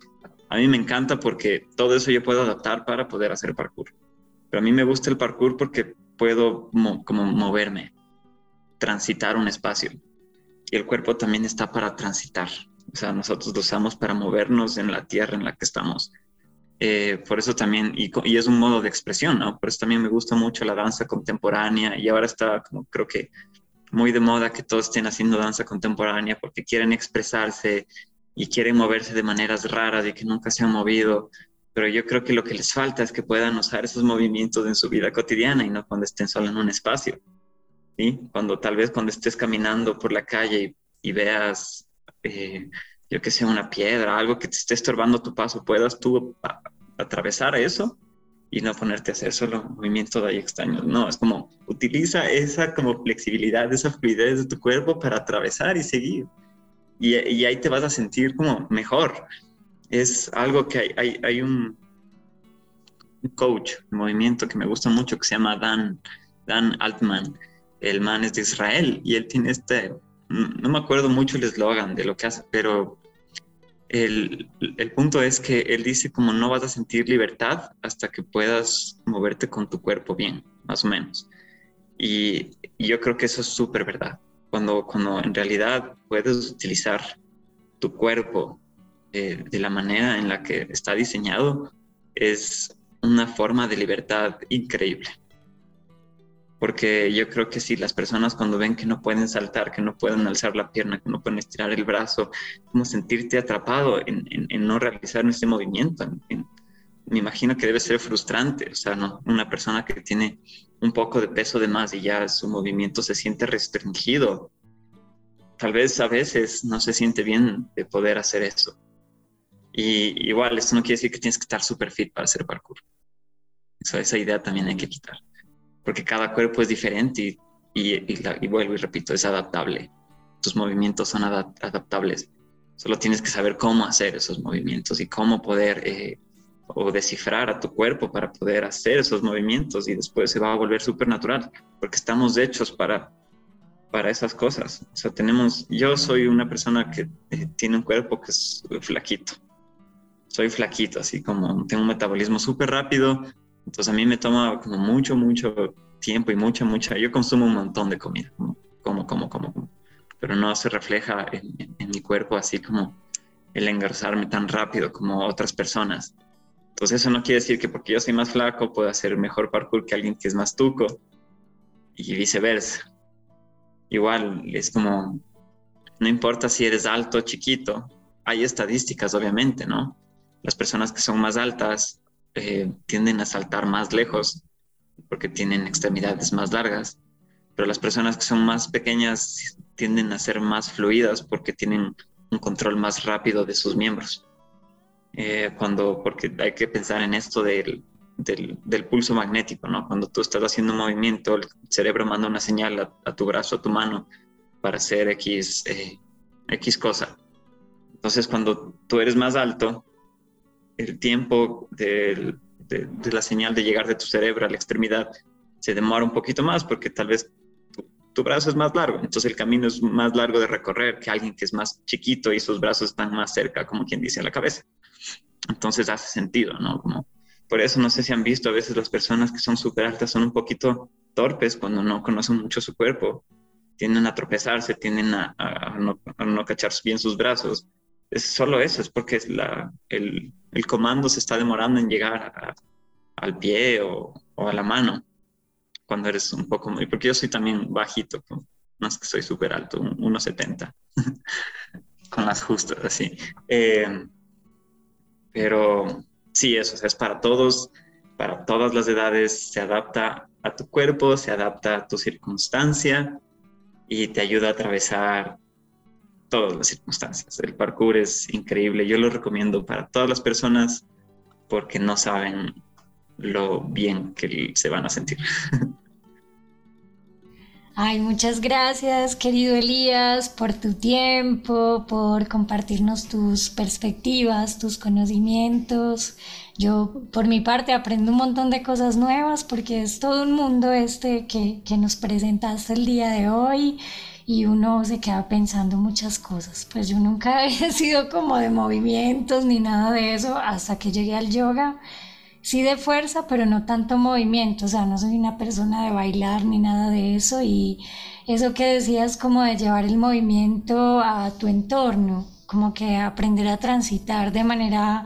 a mí me encanta porque todo eso yo puedo adaptar para poder hacer parkour. Pero a mí me gusta el parkour porque puedo como moverme, transitar un espacio y el cuerpo también está para transitar. O sea, nosotros lo usamos para movernos en la tierra en la que estamos. Eh, por eso también, y, y, es un modo de expresión, ¿no? Por eso también me gusta mucho la danza contemporánea y ahora está como creo que muy de moda que todos estén haciendo danza contemporánea porque quieren expresarse y quieren moverse de maneras raras y que nunca se han movido. Pero yo creo que lo que les falta es que puedan usar esos movimientos en su vida cotidiana y no cuando estén solo en un espacio. Cuando tal vez cuando estés caminando por la calle y, veas, eh, yo que sé, una piedra, algo que te esté estorbando tu paso, puedas tú atravesar eso y no ponerte a hacer solo movimientos ahí extraños. No, es como utiliza esa como flexibilidad, esa fluidez de tu cuerpo para atravesar y seguir. Y, ahí te vas a sentir como mejor. Es algo que hay, un, coach, un movimiento que me gusta mucho que se llama Dan, Dan Altman el man es de Israel y él tiene este, no me acuerdo mucho el eslogan de lo que hace, pero el, punto es que él dice como no vas a sentir libertad hasta que puedas moverte con tu cuerpo bien, más o menos. Y, yo creo que eso es súper verdad. Cuando, cuando en realidad puedes utilizar tu cuerpo eh, de la manera en la que está diseñado, es una forma de libertad increíble porque yo creo que si las personas cuando ven que no pueden saltar, que no pueden alzar la pierna, que no pueden estirar el brazo, como sentirte atrapado en, no realizar ese movimiento. Me imagino que debe ser frustrante, o sea, ¿no? una persona que tiene un poco de peso de más y ya su movimiento se siente restringido, tal vez a veces no se siente bien de poder hacer eso. Y igual, esto no quiere decir que tienes que estar súper fit para hacer parkour. esa idea también hay que quitar porque cada cuerpo es diferente y, y, vuelvo y repito, es adaptable. Tus movimientos son adaptables. Solo tienes que saber cómo hacer esos movimientos y cómo poder eh, o descifrar a tu cuerpo para poder hacer esos movimientos y después se va a volver súper natural, porque estamos hechos para, para esas cosas. O sea, tenemos, yo soy una persona que eh, tiene un cuerpo que es flaquito. Soy flaquito, así como tengo un metabolismo súper rápido, entonces a mí me toma como mucho, mucho tiempo y mucha, mucha, yo consumo un montón de comida, como, como, como, como, pero no se refleja en, en, mi cuerpo así como el engarzarme tan rápido como otras personas. Entonces eso no quiere decir que porque yo soy más flaco puedo hacer mejor parkour que alguien que es más tuco y viceversa. Igual es como, no importa si eres alto o chiquito, hay estadísticas obviamente, ¿no? Las personas que son más altas eh, tienden a saltar más lejos porque tienen extremidades más largas, pero las personas que son más pequeñas tienden a ser más fluidas porque tienen un control más rápido de sus miembros. Eh, cuando, porque hay que pensar en esto del, del, pulso magnético, ¿no? Cuando tú estás haciendo un movimiento, el cerebro manda una señal a, tu brazo, a tu mano, para hacer X, eh, X cosa. Entonces, cuando tú eres más alto, el tiempo de, de, la señal de llegar de tu cerebro a la extremidad se demora un poquito más porque tal vez tu, brazo es más largo, entonces el camino es más largo de recorrer que alguien que es más chiquito y sus brazos están más cerca, como quien dice, a la cabeza. Entonces hace sentido, ¿no? Como, por eso no sé si han visto a veces las personas que son súper altas son un poquito torpes cuando no conocen mucho su cuerpo, tienden a tropezarse, tienden a, no, a cachar bien sus brazos es solo eso, es porque el, comando se está demorando en llegar al pie o, a la mano cuando eres un poco muy, porque yo soy también bajito, no es que soy súper alto, 1,70, con las justas así. Eh, pero sí, eso es para todos, para todas las edades, se adapta a tu cuerpo, se adapta a tu circunstancia y te ayuda a atravesar todas las circunstancias. El parkour es increíble. Yo lo recomiendo para todas las personas porque no saben lo bien que se van a sentir. Ay, muchas gracias, querido Elías, por tu tiempo, por compartirnos tus perspectivas, tus conocimientos. Yo, por mi parte, aprendo un montón de cosas nuevas porque es todo un mundo este que, que nos presentaste el día de hoy y uno se queda pensando muchas cosas. Pues yo nunca he sido como de movimientos ni nada de eso hasta que llegué al yoga. Sí de fuerza, pero no tanto movimiento, o sea, no soy una persona de bailar ni nada de eso y eso que decías como de llevar el movimiento a tu entorno, como que aprender a transitar de manera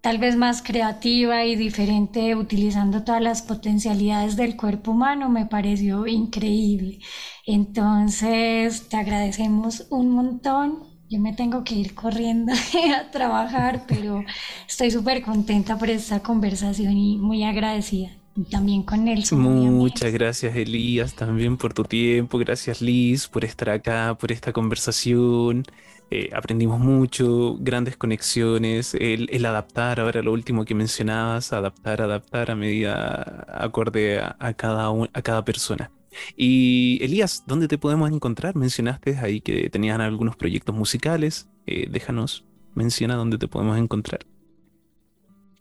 tal vez más creativa y diferente utilizando todas las potencialidades del cuerpo humano me pareció increíble. Entonces, te agradecemos un montón. Yo me tengo que ir corriendo a trabajar, pero estoy súper contenta por esta conversación y muy agradecida. también con Nelson. Muchas gracias Elías también por tu tiempo. Gracias Liz por estar acá, por esta conversación. Eh, aprendimos mucho, grandes conexiones, el, adaptar, ahora lo último que mencionabas, adaptar, adaptar a medida acorde a, cada, a cada persona. Y Elías, ¿dónde te podemos encontrar? Mencionaste ahí que tenían algunos proyectos musicales. Eh, déjanos, menciona dónde te podemos encontrar.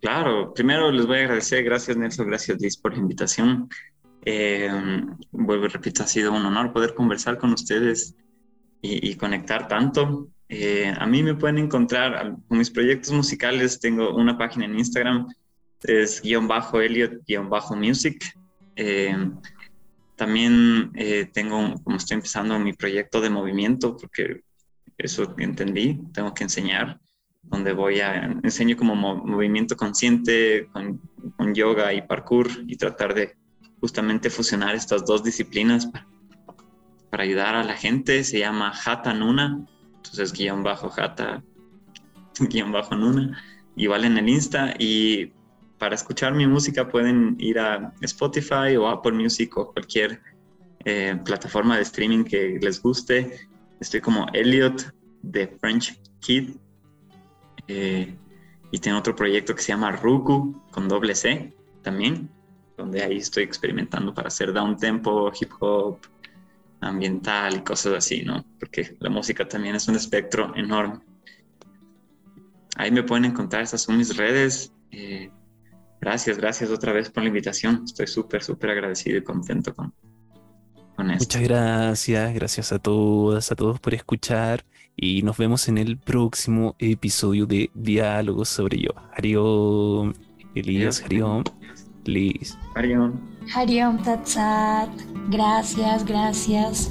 Claro, primero les voy a agradecer, gracias Nelson, gracias Liz por la invitación. Eh, vuelvo y repito, ha sido un honor poder conversar con ustedes y, conectar tanto. Eh, a mí me pueden encontrar con mis proyectos musicales. Tengo una página en Instagram, es guion bajo Elliot guion bajo music. Eh, también eh, tengo, como estoy empezando mi proyecto de movimiento, porque eso entendí, tengo que enseñar, donde voy a enseño como movimiento consciente con, yoga y parkour y tratar de justamente fusionar estas dos disciplinas para, ayudar a la gente. Se llama Hatha Nuna entonces, guion bajo jata, guion bajo nuna, igual en el Insta. Y para escuchar mi música pueden ir a Spotify o Apple Music o cualquier eh, plataforma de streaming que les guste. Estoy como Elliot de French Kid. Eh, y tengo otro proyecto que se llama Ruku con doble C también, donde ahí estoy experimentando para hacer down tempo, hip hop, ambiental y cosas así, ¿no? Porque la música también es un espectro enorme. Ahí me pueden encontrar, estas son mis redes. Eh, gracias, gracias otra vez por la invitación. Estoy súper, súper agradecido y contento con, con esto. Muchas gracias, gracias a todas, a todos por escuchar y nos vemos en el próximo episodio de Diálogos sobre Yo. Hariom, Elías, Hariom, Liz. Hariom. Hariom Tatsat. Gracias, gracias.